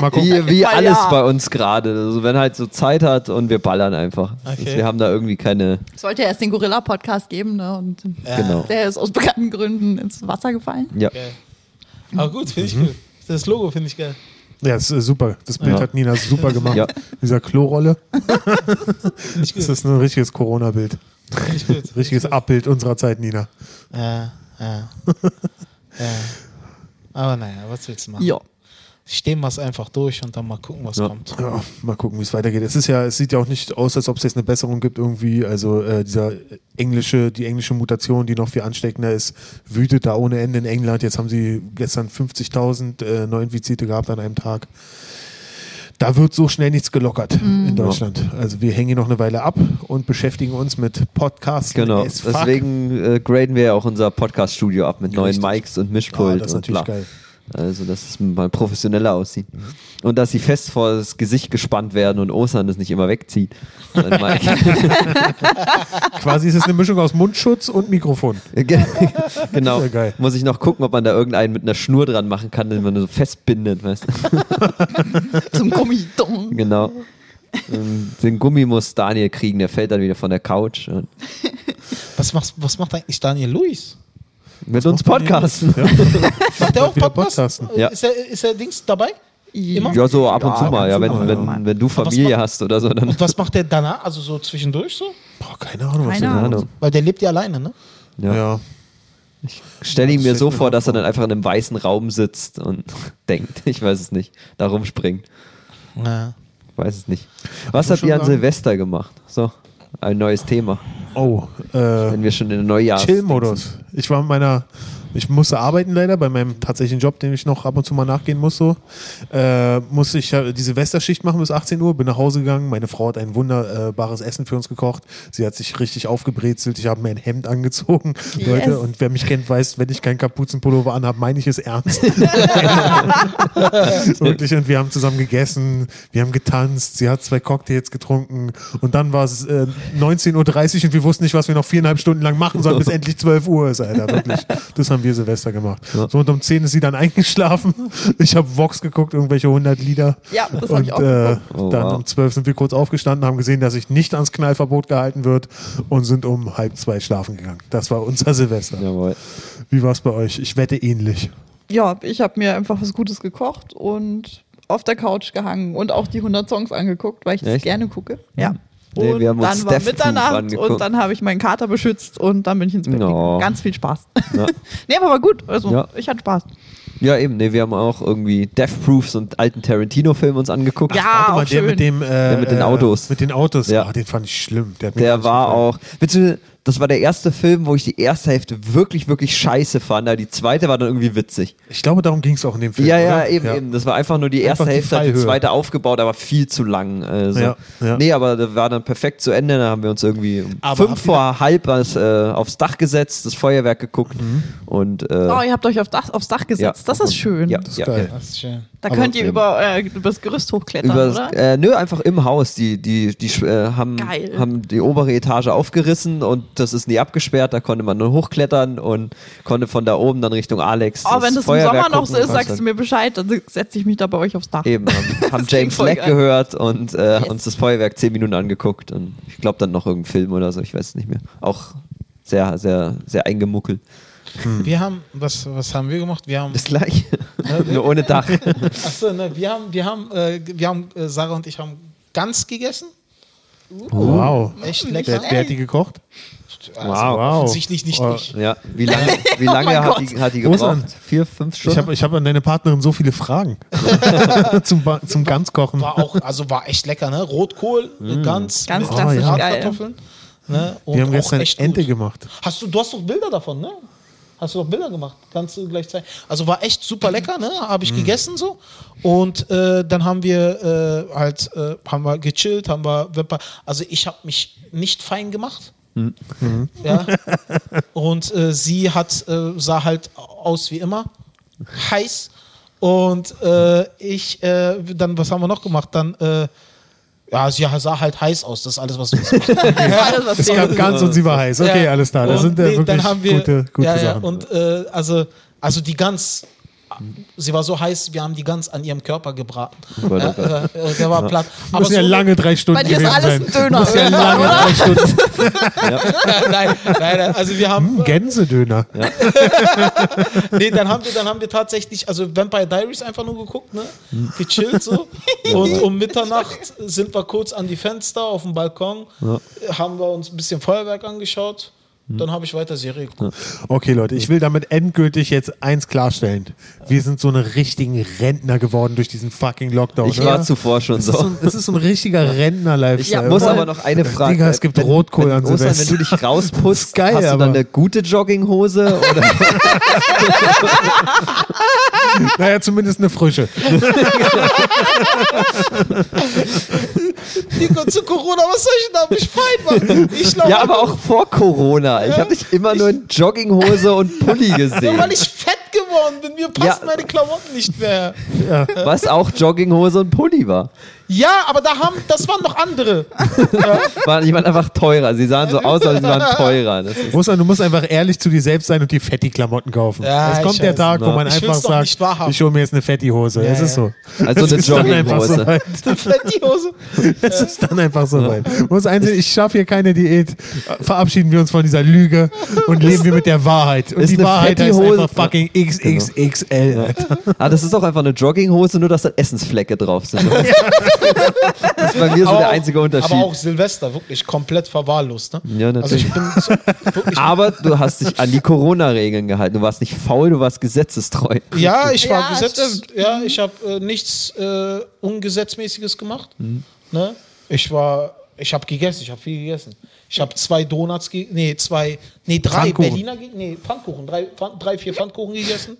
Mal gucken. Wie, wie alles ja. bei uns gerade. Also wenn halt so Zeit hat und wir ballern einfach. Okay. Wir haben da irgendwie keine. Es sollte ja erst den Gorilla-Podcast geben, ne? Und Genau. der ist aus bekannten Gründen ins Wasser gefallen. Ja. Geil. Aber gut, finde ich Mhm. gut. Das Logo finde ich geil. Ja, das ist super. Das Bild Ja. hat Nina super gemacht. Ja. Dieser Klorolle. Das ist ein richtiges Corona-Bild. Richtiges Abbild unserer Zeit, Nina. Ja, ja. ja. Aber naja, was willst du machen? Ja. Stehen wir es einfach durch und dann mal gucken, was Ja. kommt. Ja, mal gucken, wie es weitergeht. Es ist ja, es sieht ja auch nicht aus, als ob es jetzt eine Besserung gibt irgendwie. Also äh, dieser englische, die englische Mutation, die noch viel ansteckender ist, wütet da ohne Ende in England. Jetzt haben sie gestern 50.000 äh, Neuinfizierte gehabt an einem Tag. Da wird so schnell nichts gelockert in Deutschland. Also wir hängen hier noch eine Weile ab und beschäftigen uns mit Podcasts. Genau. Deswegen äh, graden wir ja auch unser Podcast-Studio ab mit neuen Richtig. Mics und ah, Mischpult das ist und natürlich bla. geil. Also, dass es mal professioneller aussieht. Und dass sie fest vor das Gesicht gespannt werden und Ostern das nicht immer wegzieht. Quasi ist es eine Mischung aus Mundschutz und Mikrofon. Ge- genau. Geil. Muss ich noch gucken, ob man da irgendeinen mit einer Schnur dran machen kann, den man so festbindet, weißt du? Zum Gummi. Genau. Ähm, Den Gummi muss Daniel kriegen, der fällt dann wieder von der Couch und Was macht, was macht eigentlich Daniel Luis? Mit uns podcasten. Ja. Macht der auch Podcast? podcasten. Ja. Ist er, ist er Dings dabei? Immer? Ja, so ab und zu Ja, mal, ja, wenn, zu mal, wenn, ja. wenn du Familie macht- hast oder so, dann. Und was macht der danach? Also so zwischendurch so? Boah, keine Ahnung, was Keine der- Ahnung. Weil der lebt ja alleine, ne? Ja. Ja. Stell ihn Das mir so ich mir vor, dass er dann einfach in einem weißen Raum sitzt und denkt, ich weiß es nicht, da rumspringt. Ja. Weiß es nicht. Was habt ihr an Silvester gemacht? So, ein neues Thema. Oh, äh, Wenn wir schon in den Neujahr. Chill-Modus. Ich war mit meiner, ich musste arbeiten leider bei meinem tatsächlichen Job, dem ich noch ab und zu mal nachgehen muss. So. Äh, musste ich äh, die Silvesterschicht machen bis 18 Uhr, bin nach Hause gegangen. Meine Frau hat ein wunderbares Essen für uns gekocht. Sie hat sich richtig aufgebrezelt. Ich habe mir ein Hemd angezogen, Yes. Leute. Und wer mich kennt, weiß, wenn ich keinen Kapuzenpullover anhabe, meine ich es ernst. Wirklich. Und wir haben zusammen gegessen, wir haben getanzt, sie hat zwei Cocktails getrunken und dann war es äh, 19.30 Uhr und wir wussten nicht, was wir noch viereinhalb Stunden lang machen sollen, bis endlich 12 Uhr ist, Alter. Wirklich. Das haben wir Silvester gemacht. So und um 10 ist sie dann eingeschlafen. Ich habe Vox geguckt, irgendwelche 100 Lieder. Ja, das hab und, ich auch äh. Oh, dann wow. um 12 sind wir kurz aufgestanden, haben gesehen, dass sich nicht ans Knallverbot gehalten wird und sind um halb zwei schlafen gegangen. Das war unser Silvester. Jawohl. Wie war es bei euch? Ich wette ähnlich. Ja, ich habe mir einfach was Gutes gekocht und auf der Couch gehangen und auch die 100 Songs angeguckt, weil ich das Echt? gerne gucke. Ja. Nee, und wir haben uns dann war Death Proof Mitternacht angeguckt. und dann habe ich meinen Kater beschützt und dann bin ich ins Bett No. gegangen. Ganz viel Spaß. Ja. nee, aber war gut. Also Ja. ich hatte Spaß. Ja, eben, nee, wir haben auch irgendwie Death Proofs und alten Tarantino-Film uns angeguckt. Ja, Warte mal, auch der schön. mit dem äh, mit den äh, Autos. Mit den Autos. Ja. Ah, den fand ich schlimm. Der, hat mir gar Der war auch. Bitte, das war der erste Film, wo ich die erste Hälfte wirklich, wirklich scheiße fand. aber Die zweite war dann irgendwie witzig. Ich glaube, darum ging es auch in dem Film. ja, ja, oder? eben, eben. Das war einfach nur die erste die Hälfte, hat die zweite aufgebaut, aber viel zu lang. Also. Ja, ja. Nee, aber das war dann perfekt zu Ende. Da haben wir uns irgendwie um Aber fünf vor halb was, äh, aufs Dach gesetzt, das Feuerwerk geguckt Mhm. und äh, Oh, ihr habt euch auf Dach, aufs Dach gesetzt. das ist schön. Ja, ist ja, geil. ja. Das ist schön. Da Aber könnt ihr über, äh, über das Gerüst hochklettern, Über das, oder? äh, nö, einfach im Haus. Die, die, die äh, haben, Geil. haben die obere Etage aufgerissen und das ist nie abgesperrt. Da konnte man nur hochklettern und konnte von da oben dann Richtung Alex. oh, wenn das im Feuerwerk Sommer noch so ist, sagst du mir Bescheid, dann setze ich mich da bei euch aufs Dach. Eben, haben, haben James Black gehört und äh, Yes. uns das Feuerwerk zehn Minuten angeguckt und ich glaube dann noch irgendeinen Film oder so, ich weiß es nicht mehr. Auch sehr, sehr, sehr eingemuckelt. Wir haben, was, was haben wir gemacht? Wir haben, Das gleiche, nur ohne Dach. achso, ne, wir haben, wir haben, äh, wir haben, äh, Sarah und ich haben Gans gegessen. Wow. Echt Wer, lecker. wer hat die gekocht? Also, Wow. Offensichtlich nicht Oh. ich. Ja, wie lange, wie lange mein hat, Gott. die, hat die Ostern. gebraucht? Vier, fünf Ich Stunden? habe ich hab an deine Partnerin so viele Fragen zum, zum Ganzkochen. War auch, also war echt lecker, ne? Rotkohl, Gans, Ganz mit klassisch Bratkartoffeln. Ne? Und Wir haben gestern echt Ente gut. gemacht. Hast du, du hast doch Bilder davon, ne? Hast du doch Bilder gemacht? Kannst du gleich zeigen. Also war echt super lecker, ne? Habe ich gegessen so. Und äh, dann haben wir äh, halt, äh, haben wir gechillt, haben wir, also ich habe mich nicht fein gemacht. Ja. Und äh, sie hat, äh, sah halt aus wie immer, heiß. Und äh, ich, äh, dann, was haben wir noch gemacht? Dann, äh, ja, sie sah halt heiß aus. Das ist alles, was wir Das war alles, was Es gab ganz und sie war heiß. Okay, Ja. alles klar. Das Und sind ja nee, wirklich dann haben wir, gute, gute ja, ja, Sachen. Und äh, also, also die Gans, sie war so heiß, wir haben die Gans an ihrem Körper gebraten. Ja, äh, der war platt. Aber Müssen ja so- lange drei Stunden Bei dir ist alles sein. ein Döner. Muss ja lange drei Stunden. nein, nein, nein, also wir haben, Hm, Gänsedöner. nee, dann haben wir, dann haben wir tatsächlich, also Vampire Diaries einfach nur geguckt, ne, gechillt so. Und um Mitternacht sind wir kurz an die Fenster auf dem Balkon, haben wir uns ein bisschen Feuerwerk angeschaut. Dann habe ich weiter Serie geguckt. Okay, Leute, ich will damit endgültig jetzt eins klarstellen. Wir sind so eine richtigen Rentner geworden durch diesen fucking Lockdown. ich oder? war zuvor schon Es ist so so. ein, es ist so ein richtiger Ich Rentner-Lifestyle. muss oder? aber noch eine Frage. Digga, es gibt wenn, Rotkohl wenn, an Ostern, wenn Silvester. du dich rausputzt, geil, hast du aber- dann eine gute Jogginghose? Oder? Naja, zumindest eine frische. Nico, zu Corona, was soll ich denn da mich fein machen? Ich glaub, ja, aber auch vor Corona. Ich habe dich immer nur in Jogginghose und Pulli Nur gesehen. weil ich fett geworden bin, mir passen Ja. meine Klamotten nicht mehr. Was auch Jogginghose und Pulli war. Ja, aber da haben, das waren noch andere. Waren, die waren einfach teurer. Sie sahen so aus, aber sie waren teurer. Das ist, Russland, du musst einfach ehrlich zu dir selbst sein und die Fetti-Klamotten kaufen. Ja, es ich kommt der. Tag, wo Ja. man Ich einfach sagt, ich hole mir jetzt eine Fetti-Hose. Ja, es ist ja. so. Also es eine ist dann einfach Jogginghose. so weit. Die Hose. Es ist dann einfach so weit. Muss einsehen, ich schaffe hier keine Diät. Verabschieden wir uns von dieser Lüge und leben wir mit der Wahrheit. Und Ist die eine Wahrheit heißt Fetti-Hose- einfach fucking XXXL. Alter. ah, das ist auch einfach eine Jogginghose, nur dass da Essensflecke drauf sind. Das ist bei mir so der einzige Unterschied. Aber auch Silvester, wirklich komplett verwahrlost. Ne? Ja, Also ich natürlich. bin so, wirklich. Aber du hast dich an die Corona-Regeln gehalten. Du warst nicht faul, du warst gesetzestreu. Ja, ich war Ja, ich habe äh, nichts äh, Ungesetzmäßiges gemacht. Mhm. Ne? Ich war, ich habe gegessen, ich habe viel gegessen. Ich habe zwei Donuts, ge nee, zwei, nee, drei Pfannkuchen. Berliner, ge nee, Pfannkuchen, drei, Pfann- drei vier Pfannkuchen gegessen.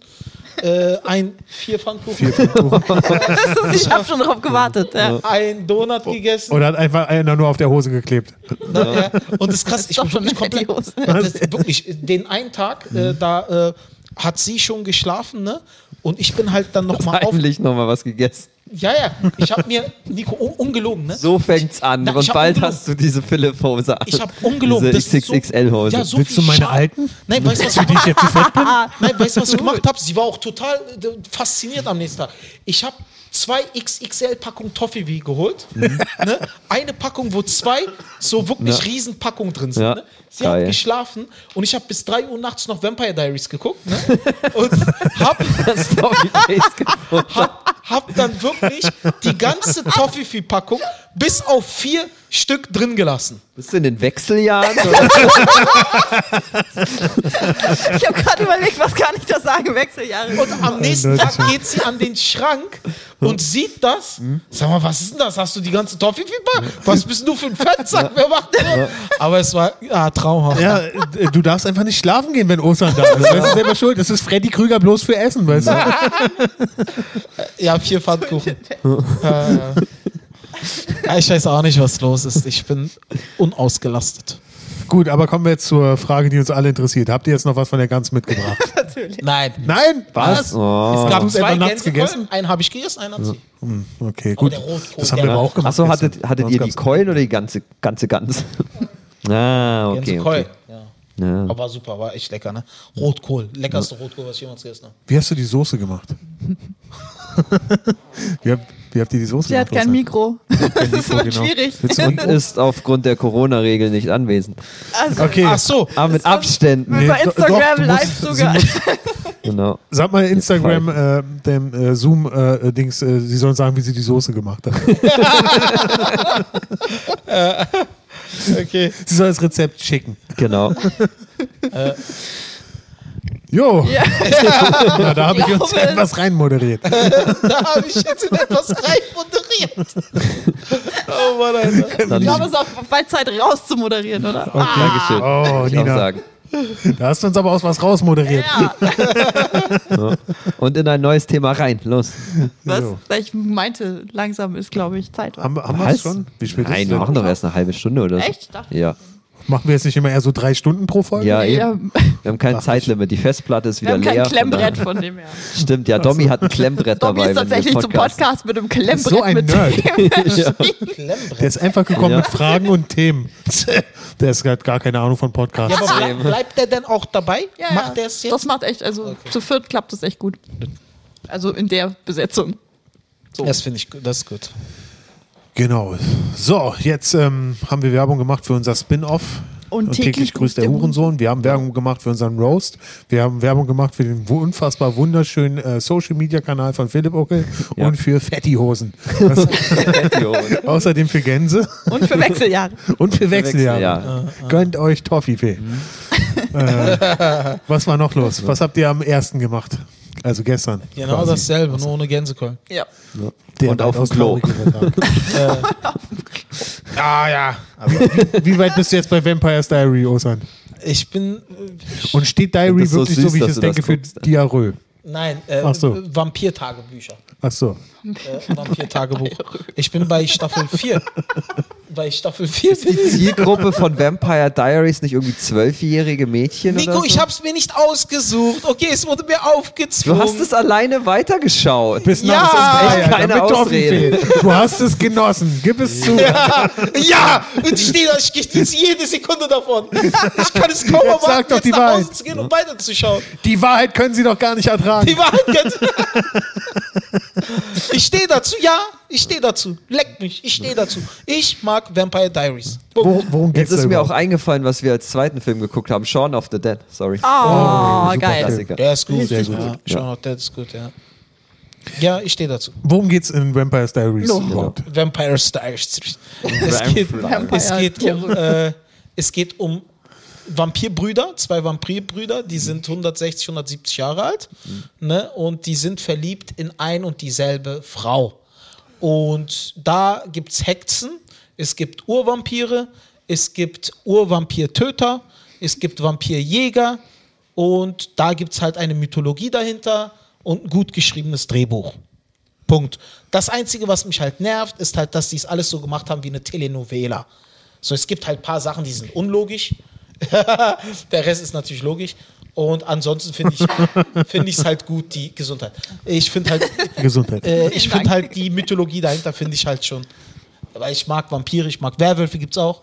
äh, ein, vier Pfannkuchen, ich habe schon drauf gewartet. Ja. ein Donut gegessen. Oder hat einfach einer nur auf der Hose geklebt. Ja. Und das ist krass, ist ich bin schon eine komplett. Das, wirklich, den einen Tag, äh, da äh, hat sie schon geschlafen, ne? Und ich bin halt dann nochmal auf. Heimlich nochmal was gegessen. Ja, ja, ich habe mir, Nico, un ungelogen, ne? So fängt's an. Na, und bald ungelogen. hast du diese Philipp-Hose an. Ich habe ungelogen. Diese so- XXXL-Hose. Ja, so Willst viel du meine Scham- alten? Nein, weißt du, was ich Die ich jetzt? Nein, weißt du, was ich gemacht habe? Sie war auch total äh, fasziniert am nächsten Tag. Ich habe zwei XXL-Packungen Toffee geholt. Mhm. Ne? Eine Packung, wo zwei so wirklich Ja. Riesenpackungen drin sind. Ja, Ne? Sie geil. hat geschlafen und ich habe bis 3 Uhr nachts noch Vampire Diaries geguckt. Ne? Und habe hab, hab dann wirklich die ganze Toffee-Packung bis auf vier Stück drin gelassen. Bist du in den Wechseljahren? Ich habe gerade überlegt, was kann ich da sagen? Wechseljahre. Und am nächsten Tag geht sie an den Schrank und sieht das. Hm? Sag mal, was ist denn das? Hast du die ganze toffee Was bist du für ein Fettsack? Wer macht das? Aber es war ja, traumhaft. Ja, äh, du darfst einfach nicht schlafen gehen, wenn Ostern da ist. Das ist selber schuld. Das ist Freddy Krüger bloß für Essen, weißt du? Ja, vier Pfannkuchen. äh, ich weiß auch nicht, was los ist. Ich bin unausgelastet. Gut, aber kommen wir jetzt zur Frage, die uns alle interessiert. Habt ihr jetzt noch was von der Gans mitgebracht? Nein. Nein? Was? Oh. Es gab du zwei Gänsekeulen. gegessen? Einen habe ich gegessen, einen hat sie. Okay, Aber gut. der Rotkohl, Das haben der wir aber auch gemacht. Achso, hattet, hattet ihr die Keulen oder die ganze, ganze Gans? ah, okay. Gänsekeul. okay. Ja. Ja. Aber war super, war echt lecker, ne? Rotkohl. Leckerste Rotkohl, was ich jemals gegessen habe. Wie hast du die Soße gemacht? wie, habt, wie habt ihr die Soße Sie hat kein Mikro. Kein Das wird genau. schwierig. Und ist aufgrund der Corona-Regel nicht anwesend. Also, Okay, Ach so. Aber mit Das war- Abständen. Mit bei Instagram doch, live musst- sogar. Genau. sag mal Instagram, äh, dem äh, Zoom-Dings, äh, sie sollen sagen, wie sie die Soße gemacht hat. Okay. sie soll das Rezept schicken. Genau. Jo, Ja. ja, da habe ich uns glaube- etwas reinmoderiert. Da habe ich jetzt in etwas rein moderiert. Oh Mann, Alter. Ich glaube, es ist auch bald Zeit rauszumoderieren, oder? Dankeschön. Oh, Muss ich auch Nina, sagen. da hast du uns aber aus was rausmoderiert. Ja, Und in ein neues Thema rein. Los. was? Jo. Ich meinte, langsam ist, glaube ich, Zeit. Haben, wir- haben wir es schon? Wie spät Nein, ist wir machen doch erst eine halbe Stunde oder so. Echt? Ich dachte- Ja. Machen wir jetzt nicht immer eher so drei Stunden pro Folge? Ja, Ja, eben. Wir haben kein Zeitlimit. Die Festplatte ist wir wieder haben kein leer. von Klemmbrett daher- von dem her. Stimmt, ja. Domi hat ein Klemmbrett Dobby dabei. ist wenn wir tatsächlich zum. Podcast mit einem Klemmbrett So ein mit Nerd. Ja. Der ist einfach gekommen Ja. mit Fragen und Themen. Der ist hat gar keine Ahnung von Podcasts. Ja, aber bleib, bleibt der denn auch dabei? Ja, Macht der es jetzt? Das macht echt, also zu viert klappt das echt gut. Also in der Besetzung. Das finde ich gut. Das ist gut. Genau. So, jetzt ähm, haben wir Werbung gemacht für unser Spin-off. Und täglich grüßt der Hurensohn. Wir haben Werbung gemacht für unseren Roast. Wir haben Werbung gemacht für den unfassbar wunderschönen äh, Social-Media-Kanal von Philipp Ockel Ja. und für Fetti-Hosen. Außerdem für Gänse Und für Wechseljahre. und für Wechseljahre. Ja. Gönnt euch Toffifee. Äh, was war noch los? Was habt ihr am ersten gemacht? Also gestern. Genau quasi. dasselbe, nur ohne Gänsekeul. Ja. Der Und auf dem Klo. Tag. Ah ja. Wie weit bist du jetzt bei Vampire's Diary, Osan? Ich bin. äh, Und steht Diary ist so wirklich süß, so, wie ich es denke, für. Diarrhoe? Nein, äh, Ach so. Vampir-Tagebücher. Ach so. Äh, Vampir-Tagebuch. Ich bin bei Staffel 4. bei Staffel 4 bin Die. Zielgruppe von Vampire Diaries nicht irgendwie zwölfjährige Mädchen Nico, oder so? ich hab's mir nicht ausgesucht. Okay, es wurde mir Du aufgezwungen. hast es alleine weitergeschaut. Bis Ja, nachts drei, keine du Ausrede. Du hast es genossen. Gib es zu. Ja, ja, und ich stehe da, ich genieße jede Sekunde davon. Ich kann es kaum erwarten, sag doch jetzt die nach Wahrheit. Hause zu gehen und weiterzuschauen. Die Wahrheit können sie doch gar nicht ertragen. Die Wahrheit ganz. Ich stehe dazu, ja, ich stehe dazu. Leck mich, ich stehe dazu. Ich mag Vampire Diaries. Wo, worum geht's Jetzt ist mir auch eingefallen, was wir als zweiten Film geguckt haben. Shaun of the Dead. Sorry. Oh, super geil. Klassiker. Der ist gut. Sehr gut. Ja, Shaun of the Dead ist gut, ja. Ja, ich stehe dazu. Worum geht's in Vampire Diaries No. überhaupt? Vampire Diaries. Es geht, es geht um, äh, es geht um Vampirbrüder, zwei Vampirbrüder, die sind 160, 170 Jahre alt ne, und die sind verliebt in ein und dieselbe Frau. Und da gibt es Hexen, es gibt Urvampire, es gibt Urvampirtöter, es gibt Vampirjäger und da gibt es halt eine Mythologie dahinter und ein gut geschriebenes Drehbuch. Punkt. Das Einzige, was mich halt nervt, ist halt, dass die es alles so gemacht haben wie eine Telenovela. So, es gibt halt ein paar Sachen, die sind unlogisch. Der Rest ist natürlich logisch. Und ansonsten finde ich finde ich es halt gut, die Gesundheit. Ich finde halt, Gesundheit. äh, ich finde halt die Mythologie dahinter finde ich halt schon. Weil ich mag Vampire, ich mag Werwölfe, gibt's auch.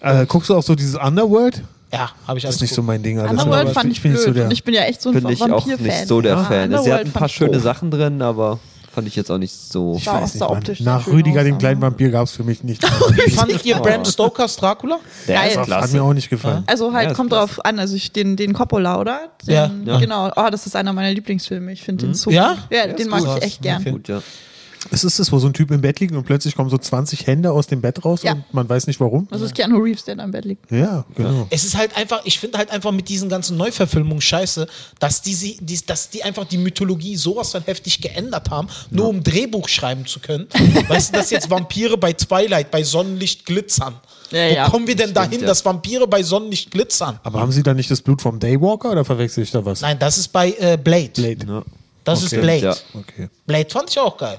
Äh, guckst du auch so dieses Underworld? Ja, habe ich Das alles ist nicht so geguckt. mein Ding. Alter. Underworld Das- fand ich bin nicht blöd. so der- ich bin ja echt so ein Bin ich auch Vampir-Fan. nicht so der Ja, Fan. Sie hat ein paar ich schöne doof. Sachen drin, aber fand ich jetzt auch nicht so. Ich war weiß auch nicht, so optisch Nach schön Rüdiger, aus, dem aber- kleinen Vampir, gab es für mich nicht. Wie fandet ihr Bram Stokers Dracula? Der Geil. ist Hat klasse. mir auch nicht gefallen. Also halt, Ja, ist kommt klasse. drauf an, also ich, den, den Coppola, oder? Den, Ja. Ja. Genau, oh, das ist einer meiner Lieblingsfilme. Ich finde den so Ja? Ja, den mag gut. ich echt gern. Okay. Gut, ja. Es ist das, wo so ein Typ im Bett liegt und plötzlich kommen so 20 Hände aus dem Bett raus Ja. und man weiß nicht warum. Das ist Keanu Reeves, der da im Bett liegt. Ja, genau. Es ist halt einfach, ich finde halt einfach mit diesen ganzen Neuverfilmungen scheiße, dass die, sie, die, dass die einfach die Mythologie sowas von heftig geändert haben, nur um Drehbuch schreiben zu können. weißt du, dass jetzt Vampire bei Twilight, bei Sonnenlicht glitzern. Ja, Wo ja. kommen wir denn dahin, ja. dass Vampire bei Sonnenlicht glitzern? Aber haben sie da nicht das Blut vom Daywalker oder verwechsel ich da was? Nein, das ist bei äh, Blade. Blade. Ja. Das Okay. ist Blade. Ja. Okay. Blade fand ich auch geil.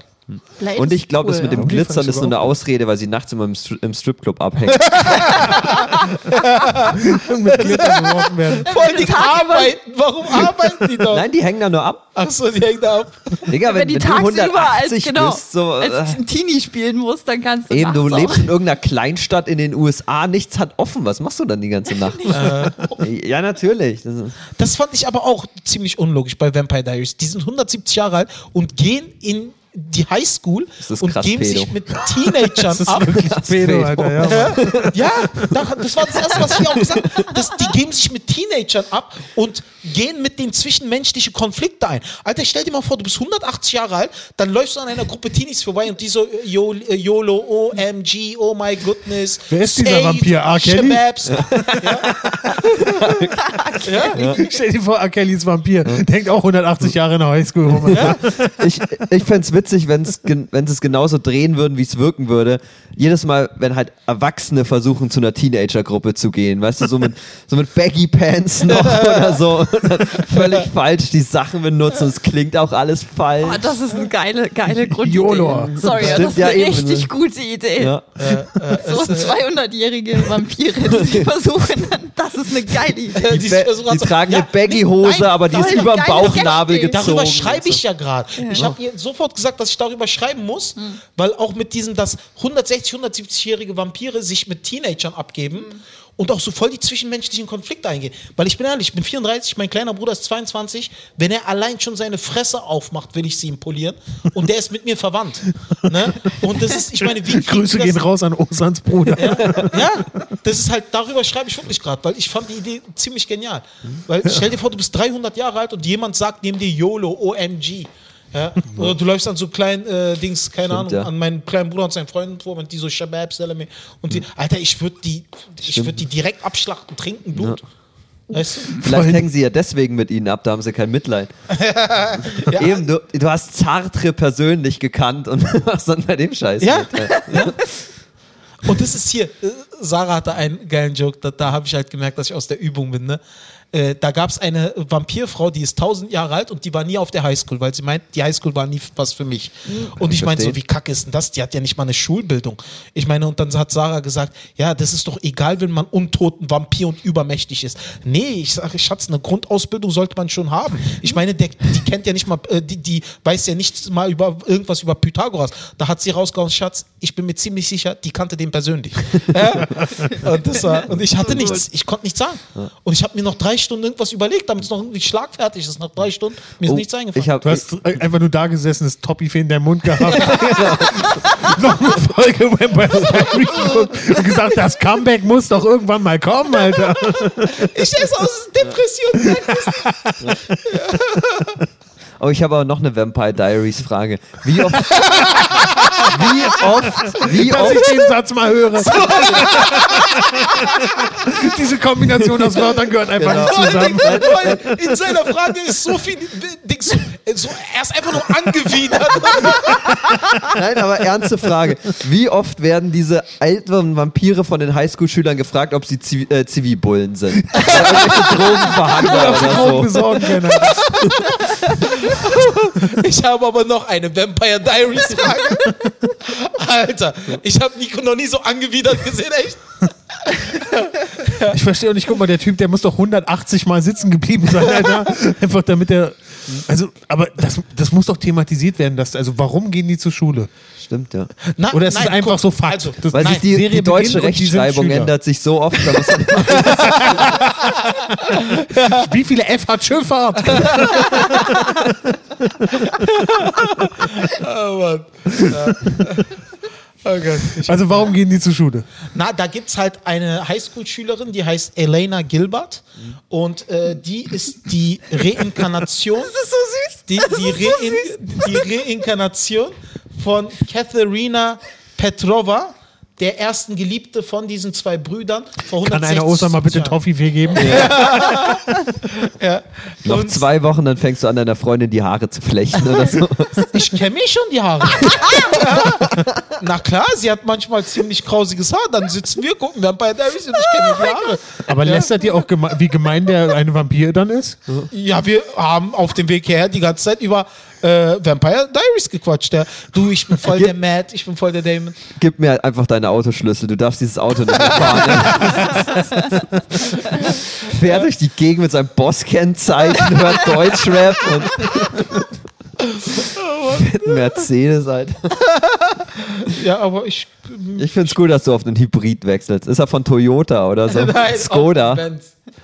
Blade Und ich glaube, das cool. mit dem Ja, die Glitzern ist nur eine Ausrede, weil sie nachts immer im, Stri im Stripclub abhängt. Mit geworfen werden. Vor allem arbeiten. Warum arbeiten die doch? Nein, die hängen da nur ab. Achso, die hängen da ab. Digga, wenn, wenn, die wenn du tagsüber als, 180 genau, bist, so, als äh, ein Teenie spielen musst, dann kannst du eben, du lebst auch. in irgendeiner Kleinstadt in den USA, nichts hat offen. Was machst du dann die ganze Nacht? ja, natürlich. Das Das fand ich aber auch ziemlich unlogisch bei Vampire Diaries. Die sind 170 Jahre alt und gehen in die Highschool Das und krass geben pedo. sich mit Teenagern ab. Pedo, Alter, ja. Ja, da- das war das Erste, was ich auch gesagt habe. Das- Die geben sich mit Teenagern ab und gehen mit den zwischenmenschlichen Konflikte ein. Alter, stell dir mal vor, du bist 180 Jahre alt, dann läufst du an einer Gruppe Teenies vorbei und die so äh, Yo- äh, YOLO, OMG, oh my goodness. Wer ist dieser Vampir? R. Kelly? Shababs. Stell dir vor, R. Kelly ist Vampir. Denkt auch 180 Jahre in der Highschool rum. Ich, ich fände es witzig, wenn es genauso drehen würden, wie es wirken würde. Jedes Mal, wenn halt Erwachsene versuchen, zu einer Teenager-Gruppe zu gehen, weißt du, so mit, so mit Baggy Pants noch oder so. Völlig falsch die Sachen benutzen. Es klingt auch alles falsch. Oh, das ist eine geile, geile Grundidee. YOLO. Sorry, Stimmt, das ist ja, eine eben. richtig gute Idee. Ja. So 200-jährige Vampire, die sich versuchen, das ist eine geile Idee. Die, die also- tragen Ja, eine Baggy-Hose, aber die ist über den Bauchnabel gezogen. Darüber schreibe ich ja gerade. Ich habe ihr sofort gesagt, dass ich darüber schreiben muss, weil auch mit diesem, dass 160, 170-jährige Vampire sich mit Teenagern abgeben und auch so voll die zwischenmenschlichen Konflikte eingehen. Weil ich bin ehrlich, ich bin 34, mein kleiner Bruder ist 22. Wenn er allein schon seine Fresse aufmacht, will ich sie ihm polieren. Und der ist mit mir verwandt. Ne? Und das ist, ich meine, wie Grüße gehen raus an Osans Bruder. ja, das ist halt, darüber schreibe ich wirklich gerade, weil ich fand die Idee ziemlich genial. Weil stell dir vor, du bist 300 Jahre alt und jemand sagt neben dir YOLO, OMG. Ja? Oder du läufst an so kleinen äh, Dings, keine Stimmt, Ahnung, ja. an meinen kleinen Bruder und seinen Freunden vor, und die so Shabab, Salami. Und die, Alter, ich würde die, ich würd die direkt abschlachten, trinken Blut. Weißt du? Vielleicht hängen sie ja deswegen mit ihnen ab, da haben sie kein Mitleid. Eben, du, du hast Sartre persönlich gekannt und hast dann bei dem Scheiß. Ja. Mitleid. Und das ist hier, äh, Sarah hatte einen geilen Joke, da, da habe ich halt gemerkt, dass ich aus der Übung bin. Ne? Äh, da gab es eine Vampirfrau, die ist 1000 Jahre alt und die war nie auf der Highschool, weil sie meint, die Highschool war nie was für mich. Und ich meinte so, verstehen. wie kacke ist denn das? Die hat ja nicht mal eine Schulbildung. Ich meine, und dann hat Sarah gesagt, ja, das ist doch egal, wenn man untoten Vampir und übermächtig ist. Nee, ich sage, Schatz, eine Grundausbildung sollte man schon haben. Ich meine, der, die kennt ja nicht mal, äh, die, die weiß ja nichts mal über irgendwas über Pythagoras. Da hat sie rausgehauen, Schatz, ich bin mir ziemlich sicher, die kannte den persönlich. ja? und, war, und ich hatte nichts, ich konnte nichts sagen. Und ich habe mir noch drei Stunden irgendwas überlegt, damit es noch irgendwie schlagfertig ist. Nach drei Stunden mir ist Oh, nichts eingefallen. ich hab, Du hast einfach nur da gesessen, das Toppifee in deinem Mund gehabt. Noch eine Folge Vampire geguckt und gesagt, das Comeback muss doch irgendwann mal kommen, Alter. ich esse aus Depression. Oh, ich habe aber noch eine Vampire Diaries Frage. Wie oft, wie oft, wie Dass ich oft, den Satz mal höre. Diese Kombination aus Wörtern gehört einfach Genau. nicht zusammen. Weil in seiner Frage ist so viel Dings, so, er ist einfach nur angewidert. nein, aber ernste Frage. Wie oft werden diese älteren Vampire von den Highschool-Schülern gefragt, ob sie Zivi äh, Zivilbullen sind? Oder Auf die oder Drogen so. besorgen können. Ich habe aber noch eine Vampire Diaries Frage. Alter, ich habe Nico noch nie so angewidert gesehen, echt. Ich verstehe auch nicht, guck mal, der Typ, der muss doch 180 Mal sitzen geblieben sein, Alter. Einfach damit er. Also, aber das, das muss doch thematisiert werden. Dass, also, warum gehen die zur Schule? Stimmt, ja. Na, Oder ist es nein, einfach guck, so Fakt? Also, Das- Weil nein, sich die, die deutsche Rechtschreibung ändert sich so oft. Wie viele F hat Schifffahrt? oh Mann. Ja. Oh Gott. Also, warum gehen die zur Schule? Na, da gibt es halt eine Highschool-Schülerin, die heißt Elena Gilbert. Und äh, die ist die Reinkarnation. das ist so süß. Die, die, Rein die Reinkarnation von Katharina Petrova, der ersten Geliebte von diesen zwei Brüdern. Vor Kann 160 einer Ostern mal bitte. Toffifee geben? Ja. noch Und zwei Wochen, dann fängst du an, deiner Freundin die Haare zu flechten oder so. Ich kenne mich schon die Haare. Na klar, sie hat manchmal ziemlich krausiges Haar. Dann sitzen wir, gucken Vampire Diaries und ich kenne mir die Haare. Aber lästert ihr auch, geme wie gemein der eine Vampir dann ist? Ja, wir haben auf dem Weg hierher die ganze Zeit über äh, Vampire Diaries gequatscht. Ja. Du, ich bin voll der Matt, ich bin voll der Damon. Gib mir einfach deine Autoschlüssel. Du darfst dieses Auto nicht mehr fahren. Ne? Fährt durch die Gegend mit seinem Boss-Kennzeichen, hört Deutschrap und fetten Mercedes, Alter. Ja, aber ich. Ich find's cool, dass du auf einen Hybrid wechselst. Ist er von Toyota oder so? Nein, Skoda.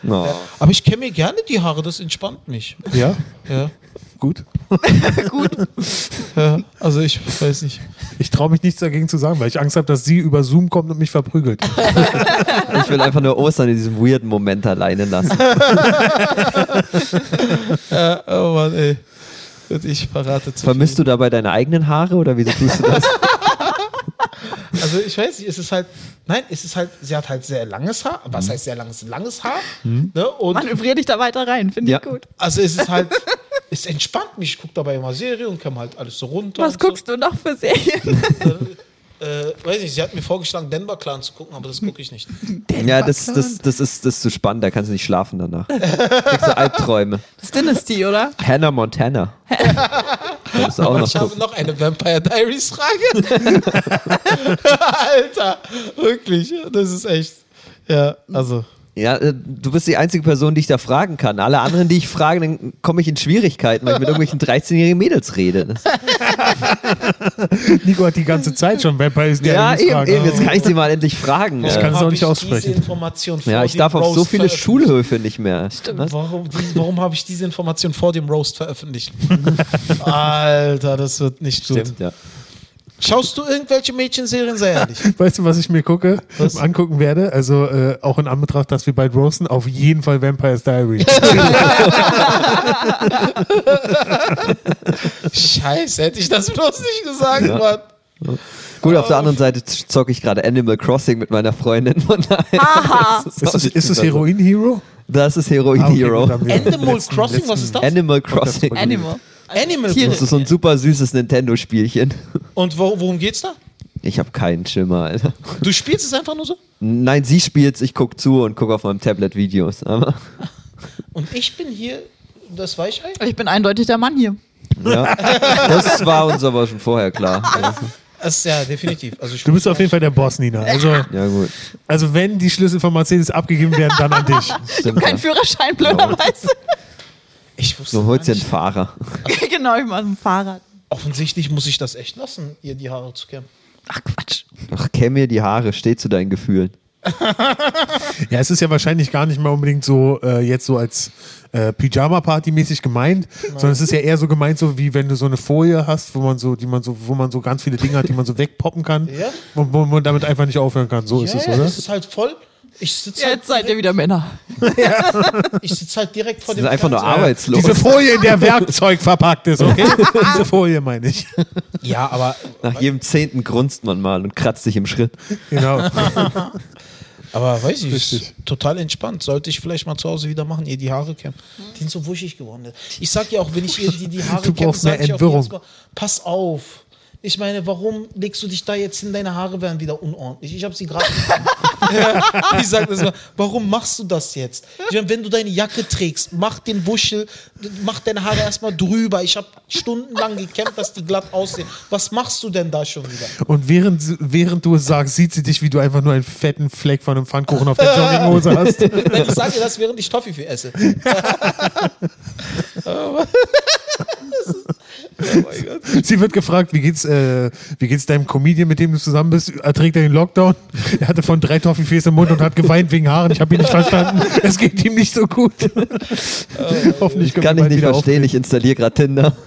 Oh. Aber ich kenne mir gerne die Haare, das entspannt mich. Ja, Ja. gut. ja. Also ich weiß nicht. Ich traue mich nichts dagegen zu sagen, weil ich Angst habe, dass sie über Zoom kommt und mich verprügelt. Ich will einfach nur Ostern in diesem weirden Moment alleine lassen. Ja, oh Mann, ey. Und ich verrate zu Vermisst du dabei deine eigenen Haare oder wieso tust du das? Also ich weiß nicht, es ist halt, nein, es ist halt, sie hat halt sehr langes Haar. Was heißt sehr langes? Langes Haar. Ne? Und Manövrier dich da weiter rein, finde Ja. ich gut. also es ist halt, es entspannt mich. Ich gucke dabei immer Serie und kann halt alles so runter. Was und so. guckst du noch für Serien? Äh, weiß nicht, sie hat mir vorgeschlagen, Denver Clan zu gucken, aber das gucke ich nicht. Ja, das, das, das, ist, das ist zu spannend, da kannst du nicht schlafen danach. Kriegst du Albträume. Das ist Dynasty, oder? Hannah Montana. Das ist auch noch Ich habe gucken. noch eine Vampire Diaries Frage. Alter, wirklich, das ist echt. Ja, also. Ja, äh, du bist die einzige Person, die ich da fragen kann. Alle anderen, die ich frage, dann komme ich in Schwierigkeiten, weil ich mit irgendwelchen 13-jährigen Mädels rede. Nico hat die ganze Zeit schon Vampires ja, eben, eben, jetzt kann ich sie mal endlich fragen. Ich kann es auch nicht ich aussprechen. Ja, ich darf auf so Roast viele. Schulhöfe nicht mehr. Was? Warum, warum habe ich diese Information vor dem Roast veröffentlicht? Alter, das wird nicht gut. Stimmt, ja. Schaust du irgendwelche Mädchenserien, sei ehrlich? Weißt du, was ich mir gucke, Was? angucken werde? Also äh, auch in Anbetracht, dass wir bald roasten, auf jeden Fall Vampires Diaries. Scheiße, hätte ich das bloß nicht gesagt, Mann. Gut, auf der anderen Seite zocke ich gerade Animal Crossing mit meiner Freundin. Von daher ist es, ist es Heroin Hero? Das ist Heroin Ah, okay, Hero. Animal letzten- Crossing, was letzten- ist das? Animal Crossing. Animal. Animal Tiere. Das ist so ein super süßes Nintendo-Spielchen. Und wo, worum geht's da? Ich habe keinen Schimmer, Alter. Du spielst es einfach nur so? Nein, sie spielt's, ich guck zu und guck auf meinem Tablet Videos. Aber Und ich bin hier das Weichei. Ich bin eindeutig der Mann hier. Ja. Das war uns aber schon vorher klar. Ja, Das ist ja definitiv. Also ich Du bist auf jeden Fall der Boss, Nina. Also, ja gut. also wenn die Schlüssel von Mercedes abgegeben werden, dann an dich. Stimmt. Kein Ja. Führerschein, blöderweise. Ich wusste Du holst gar dir einen. Fahrer. genau, ich mache ein Fahrrad. Offensichtlich muss ich das echt lassen, ihr die Haare zu kämmen. Ach Quatsch. Ach, kämm mir die Haare, steh zu deinen Gefühlen. Ja, es ist ja wahrscheinlich gar nicht mal unbedingt so äh, jetzt so als äh, Pyjama-Party-mäßig gemeint, sondern es ist ja eher so gemeint, so wie wenn du so eine Folie hast, wo man so, die man so, wo man so ganz viele Dinge hat, die man so wegpoppen kann, Ja. wo, wo man damit einfach nicht aufhören kann. So ist ja, es, ja, oder? das ist halt voll. Ich sitze halt, Jetzt seid ihr wieder Männer. ich sitz halt direkt vor Die dem sind einfach nur Fernseher. arbeitslos. Diese Folie, in der Werkzeug verpackt ist, okay? Diese Folie meine ich. Ja, aber, Nach jedem Zehnten grunzt man mal und kratzt sich im Schritt. Genau. aber weiß ich, Richtig. ist total entspannt. Sollte ich vielleicht mal zu Hause wieder machen, ihr die Haare kämmen. Die sind so wuschig geworden. Ich sag ja auch, wenn ich ihr die, die Haare Du kämme, brauchst mehr sag ich auch Entwirrung. Mal, pass auf. Ich meine, warum legst du dich da jetzt hin? Deine Haare werden wieder unordentlich. Ich habe sie gerade. ich sag das mal. Warum machst du das jetzt? Ich meine, wenn du deine Jacke trägst, mach den Wuschel, mach deine Haare erstmal drüber. Ich habe stundenlang gekämmt, dass die glatt aussehen. Was machst du denn da schon wieder? Und während, während du es sagst, sieht sie dich, wie du einfach nur einen fetten Fleck von einem Pfannkuchen auf der Jogginghose hast. Nein, ich sage dir das, während ich Toffifee esse. Sie wird gefragt, wie geht's, äh, wie geht's deinem Comedian, mit dem du zusammen bist? Erträgt er den Lockdown? Er hatte von drei Toffifees im Mund und hat geweint wegen Haaren. Ich habe ihn nicht verstanden. Es geht ihm nicht so gut. Hoffentlich können Kann ich nicht verstehen, ich installiere gerade Tinder.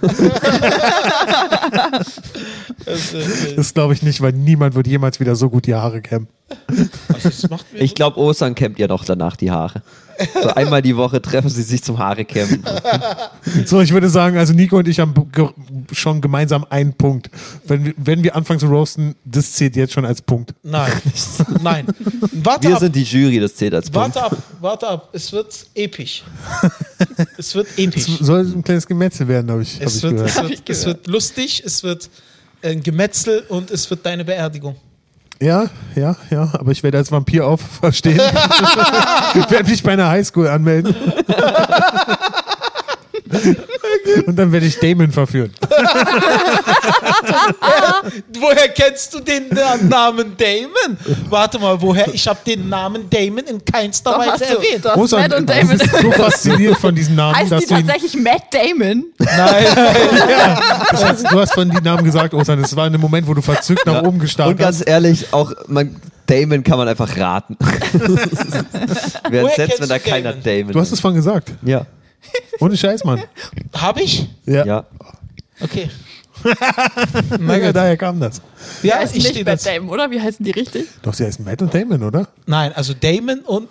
Das glaube ich nicht, weil niemand wird jemals wieder so gut die Haare kämmen. Also, das Ich glaube, Ostern kämmt ihr doch danach die Haare. So einmal die Woche treffen sie sich zum Haare kämmen. So, ich würde sagen, also Nico und ich haben ge schon gemeinsam einen Punkt. Wenn wir, wenn wir anfangen zu roasten, das zählt jetzt schon als Punkt. Nein, nein. Warte Wir ab, sind die Jury, das zählt als Punkt. warte ab, warte ab. Es wird episch. Es wird episch. Soll ein kleines Gemetzel werden, habe ich, hab Es ich wird, gehört. es, wird, es wird lustig, es wird ein Gemetzel und es wird deine Beerdigung. Ja, ja, ja, aber ich werde als Vampir auferstehen. ich werde mich bei einer Highschool anmelden. Und dann werde ich Damon verführen. Woher kennst du den Namen Damon? Warte mal, woher? Ich habe den Namen Damon in keinster Doch, Weise hast du. erwähnt. Du hast Matt und Damon. bist so fasziniert von diesen Namen, Heißt dass die du ihn, tatsächlich Matt Damon? Nein, das heißt, du hast von den Namen gesagt, Osan, es war in dem Moment, wo du verzückt nach oben gestarrt Und ganz hast. ehrlich, auch man, Damon kann man einfach raten. Wer Woher setzt, kennst wenn da du keiner Damon? Damon Du hast es von gesagt. Ja. Ohne Scheiß, Mann. habe ich? Ja, Ja. Okay. ja daher kam das. Die Ja, heißen ich nicht stehe Matt das. Damon, oder? Wie heißen die richtig? Doch, sie heißen Matt und Damon, oder? Nein, also Damon und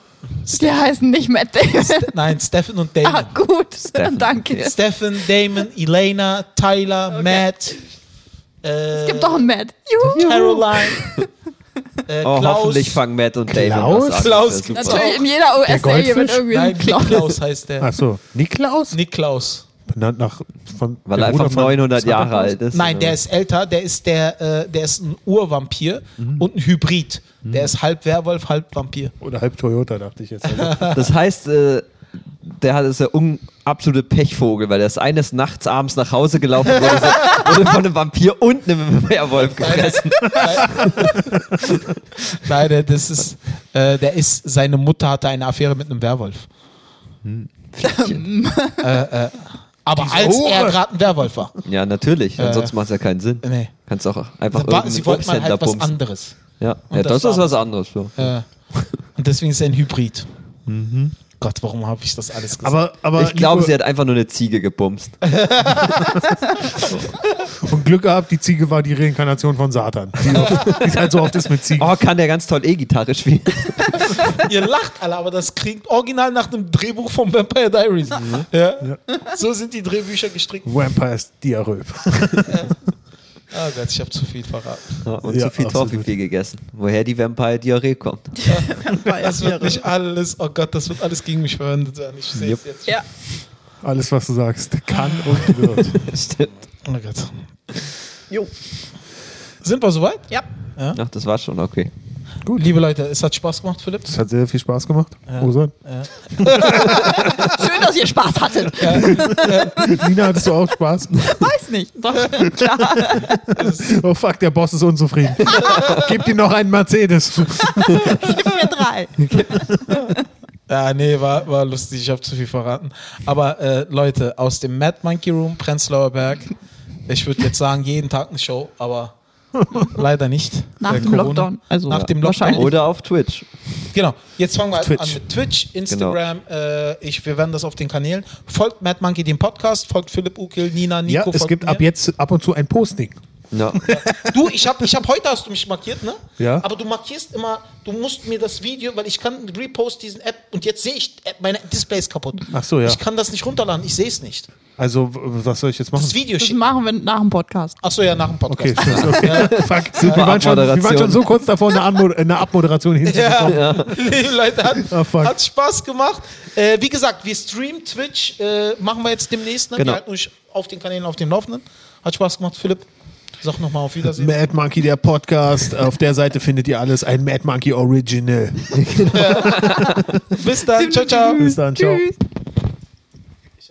Die heißen nicht Matt Damon. nein, Stephen und Ah, Damon. gut. Stefan. Danke. Stephen, Damon, Elena, Tyler, Matt, äh, Es gibt doch einen Matt. Juhu. Caroline, äh, Oh, Klaus. hoffentlich fangen Matt und Damon Klaus? was an. Klaus. Natürlich in jeder US-Serie wird irgendwie Nein, ein Klaus. Niklaus heißt der. Ach so. Niklaus? Niklaus. Benannt nach, von, Weil der er einfach von 900 Santa Jahre Claus? alt ist. Nein, der oder? ist älter, der ist der, äh, der ist ein Urvampir Mhm. und ein Hybrid. Der ist halb Werwolf, halb Vampir. Oder halb Toyota, dachte ich jetzt. Also, Das heißt, äh, der hat ist der un absolute Pechvogel, weil er ist eines Nachts abends nach Hause gelaufen und wurde, so, wurde von einem Vampir und einem Werwolf gefressen. Nein, der, das ist, äh, der ist, seine Mutter hatte eine Affäre mit einem Werwolf. äh, äh, aber Diese als er Hure. gerade ein Werwolf war. Ja, natürlich. Äh. Ansonsten macht es ja keinen Sinn. Nee. Kannst auch einfach War, sie wollten mal halt was bumsen. anderes. Ja, ja das das, ist was anderes. So. Äh, und deswegen ist er ein Hybrid. Gott, warum habe ich das alles gesagt? aber, aber Ich glaube, sie hat einfach nur eine Ziege gebumst. Und Glück gehabt, die Ziege war die Reinkarnation von Satan. Die, oft- die ist halt so oft ist mit Ziegen. Oh, kann der ganz toll E-Gitarre spielen. Ihr lacht alle, aber das klingt original nach dem Drehbuch von Vampire Diaries. Ja. So sind die Drehbücher gestrickt. Vampires Diarrhoe. Oh Gott, ich habe zu viel verraten. Ja, und Ja, zu viel. Toffifee gegessen. Woher die Vampire-Diarrhee kommt. Das wird nicht alles, oh Gott, das wird alles gegen mich verwendet werden. Ich sehe es jetzt. Ja. Alles, was du sagst, kann und wird. Stimmt. Oh Gott. Jo. Sind wir soweit? Ja. Ach, das war schon okay. Gut. Liebe Leute, es hat Spaß gemacht, Philipp. Das hat sehr viel Spaß gemacht. Osan. Schön, dass ihr Spaß hattet. Nina, hattest du auch Spaß? Weiß nicht. Doch, klar. Oh fuck, der Boss ist unzufrieden. Gib ihm noch einen Mercedes. Gib mir drei. Ja, nee, war, war lustig, ich habe zu viel verraten. Aber äh, Leute, aus dem Mad Monkey Room, Prenzlauer Berg, ich würde jetzt sagen, jeden Tag eine Show, aber leider nicht. Nach Äh, dem Corona. Lockdown. Also Nach dem wahrscheinlich. Lockdown. Oder auf Twitch. Genau, jetzt fangen wir Twitch. an mit Twitch, Instagram. Äh, ich, wir werden das auf den Kanälen. Folgt Mad Monkey dem Podcast, folgt Philipp Ukel, Nina, Nico. Ja, es folgt gibt mir. ab jetzt ab und zu ein Posting. Ja. Du, ich habe ich hab heute hast du mich markiert, ne? Ja. Aber du markierst immer, du musst mir das Video, weil ich kann repost diesen App und jetzt sehe ich, App, meine Display ist kaputt. Ach so, ja. Ich kann das nicht runterladen, ich sehe es nicht. Also, was soll ich jetzt machen? Das Video Das schicken. machen wir nach dem Podcast. Achso, ja, nach dem Okay, Podcast. tschüss, okay. Fuck. Wir, waren schon, wir waren schon so kurz davor, eine, Anmo eine Abmoderation hinzubekommen. Ja, liebe Leute, hat, Ah, fuck. hat Spaß gemacht. Äh, wie gesagt, wir streamen Twitch, äh, machen wir jetzt demnächst. Ne? Genau. Wir halten euch auf den Kanälen auf dem Laufenden. Hat Spaß gemacht, Philipp. Sag nochmal auf Wiedersehen. Mad Monkey, der Podcast. Auf der Seite findet ihr alles. Ein Mad Monkey Original. Bis dann. Ciao, ciao. Bis dann, ciao. Tschüss.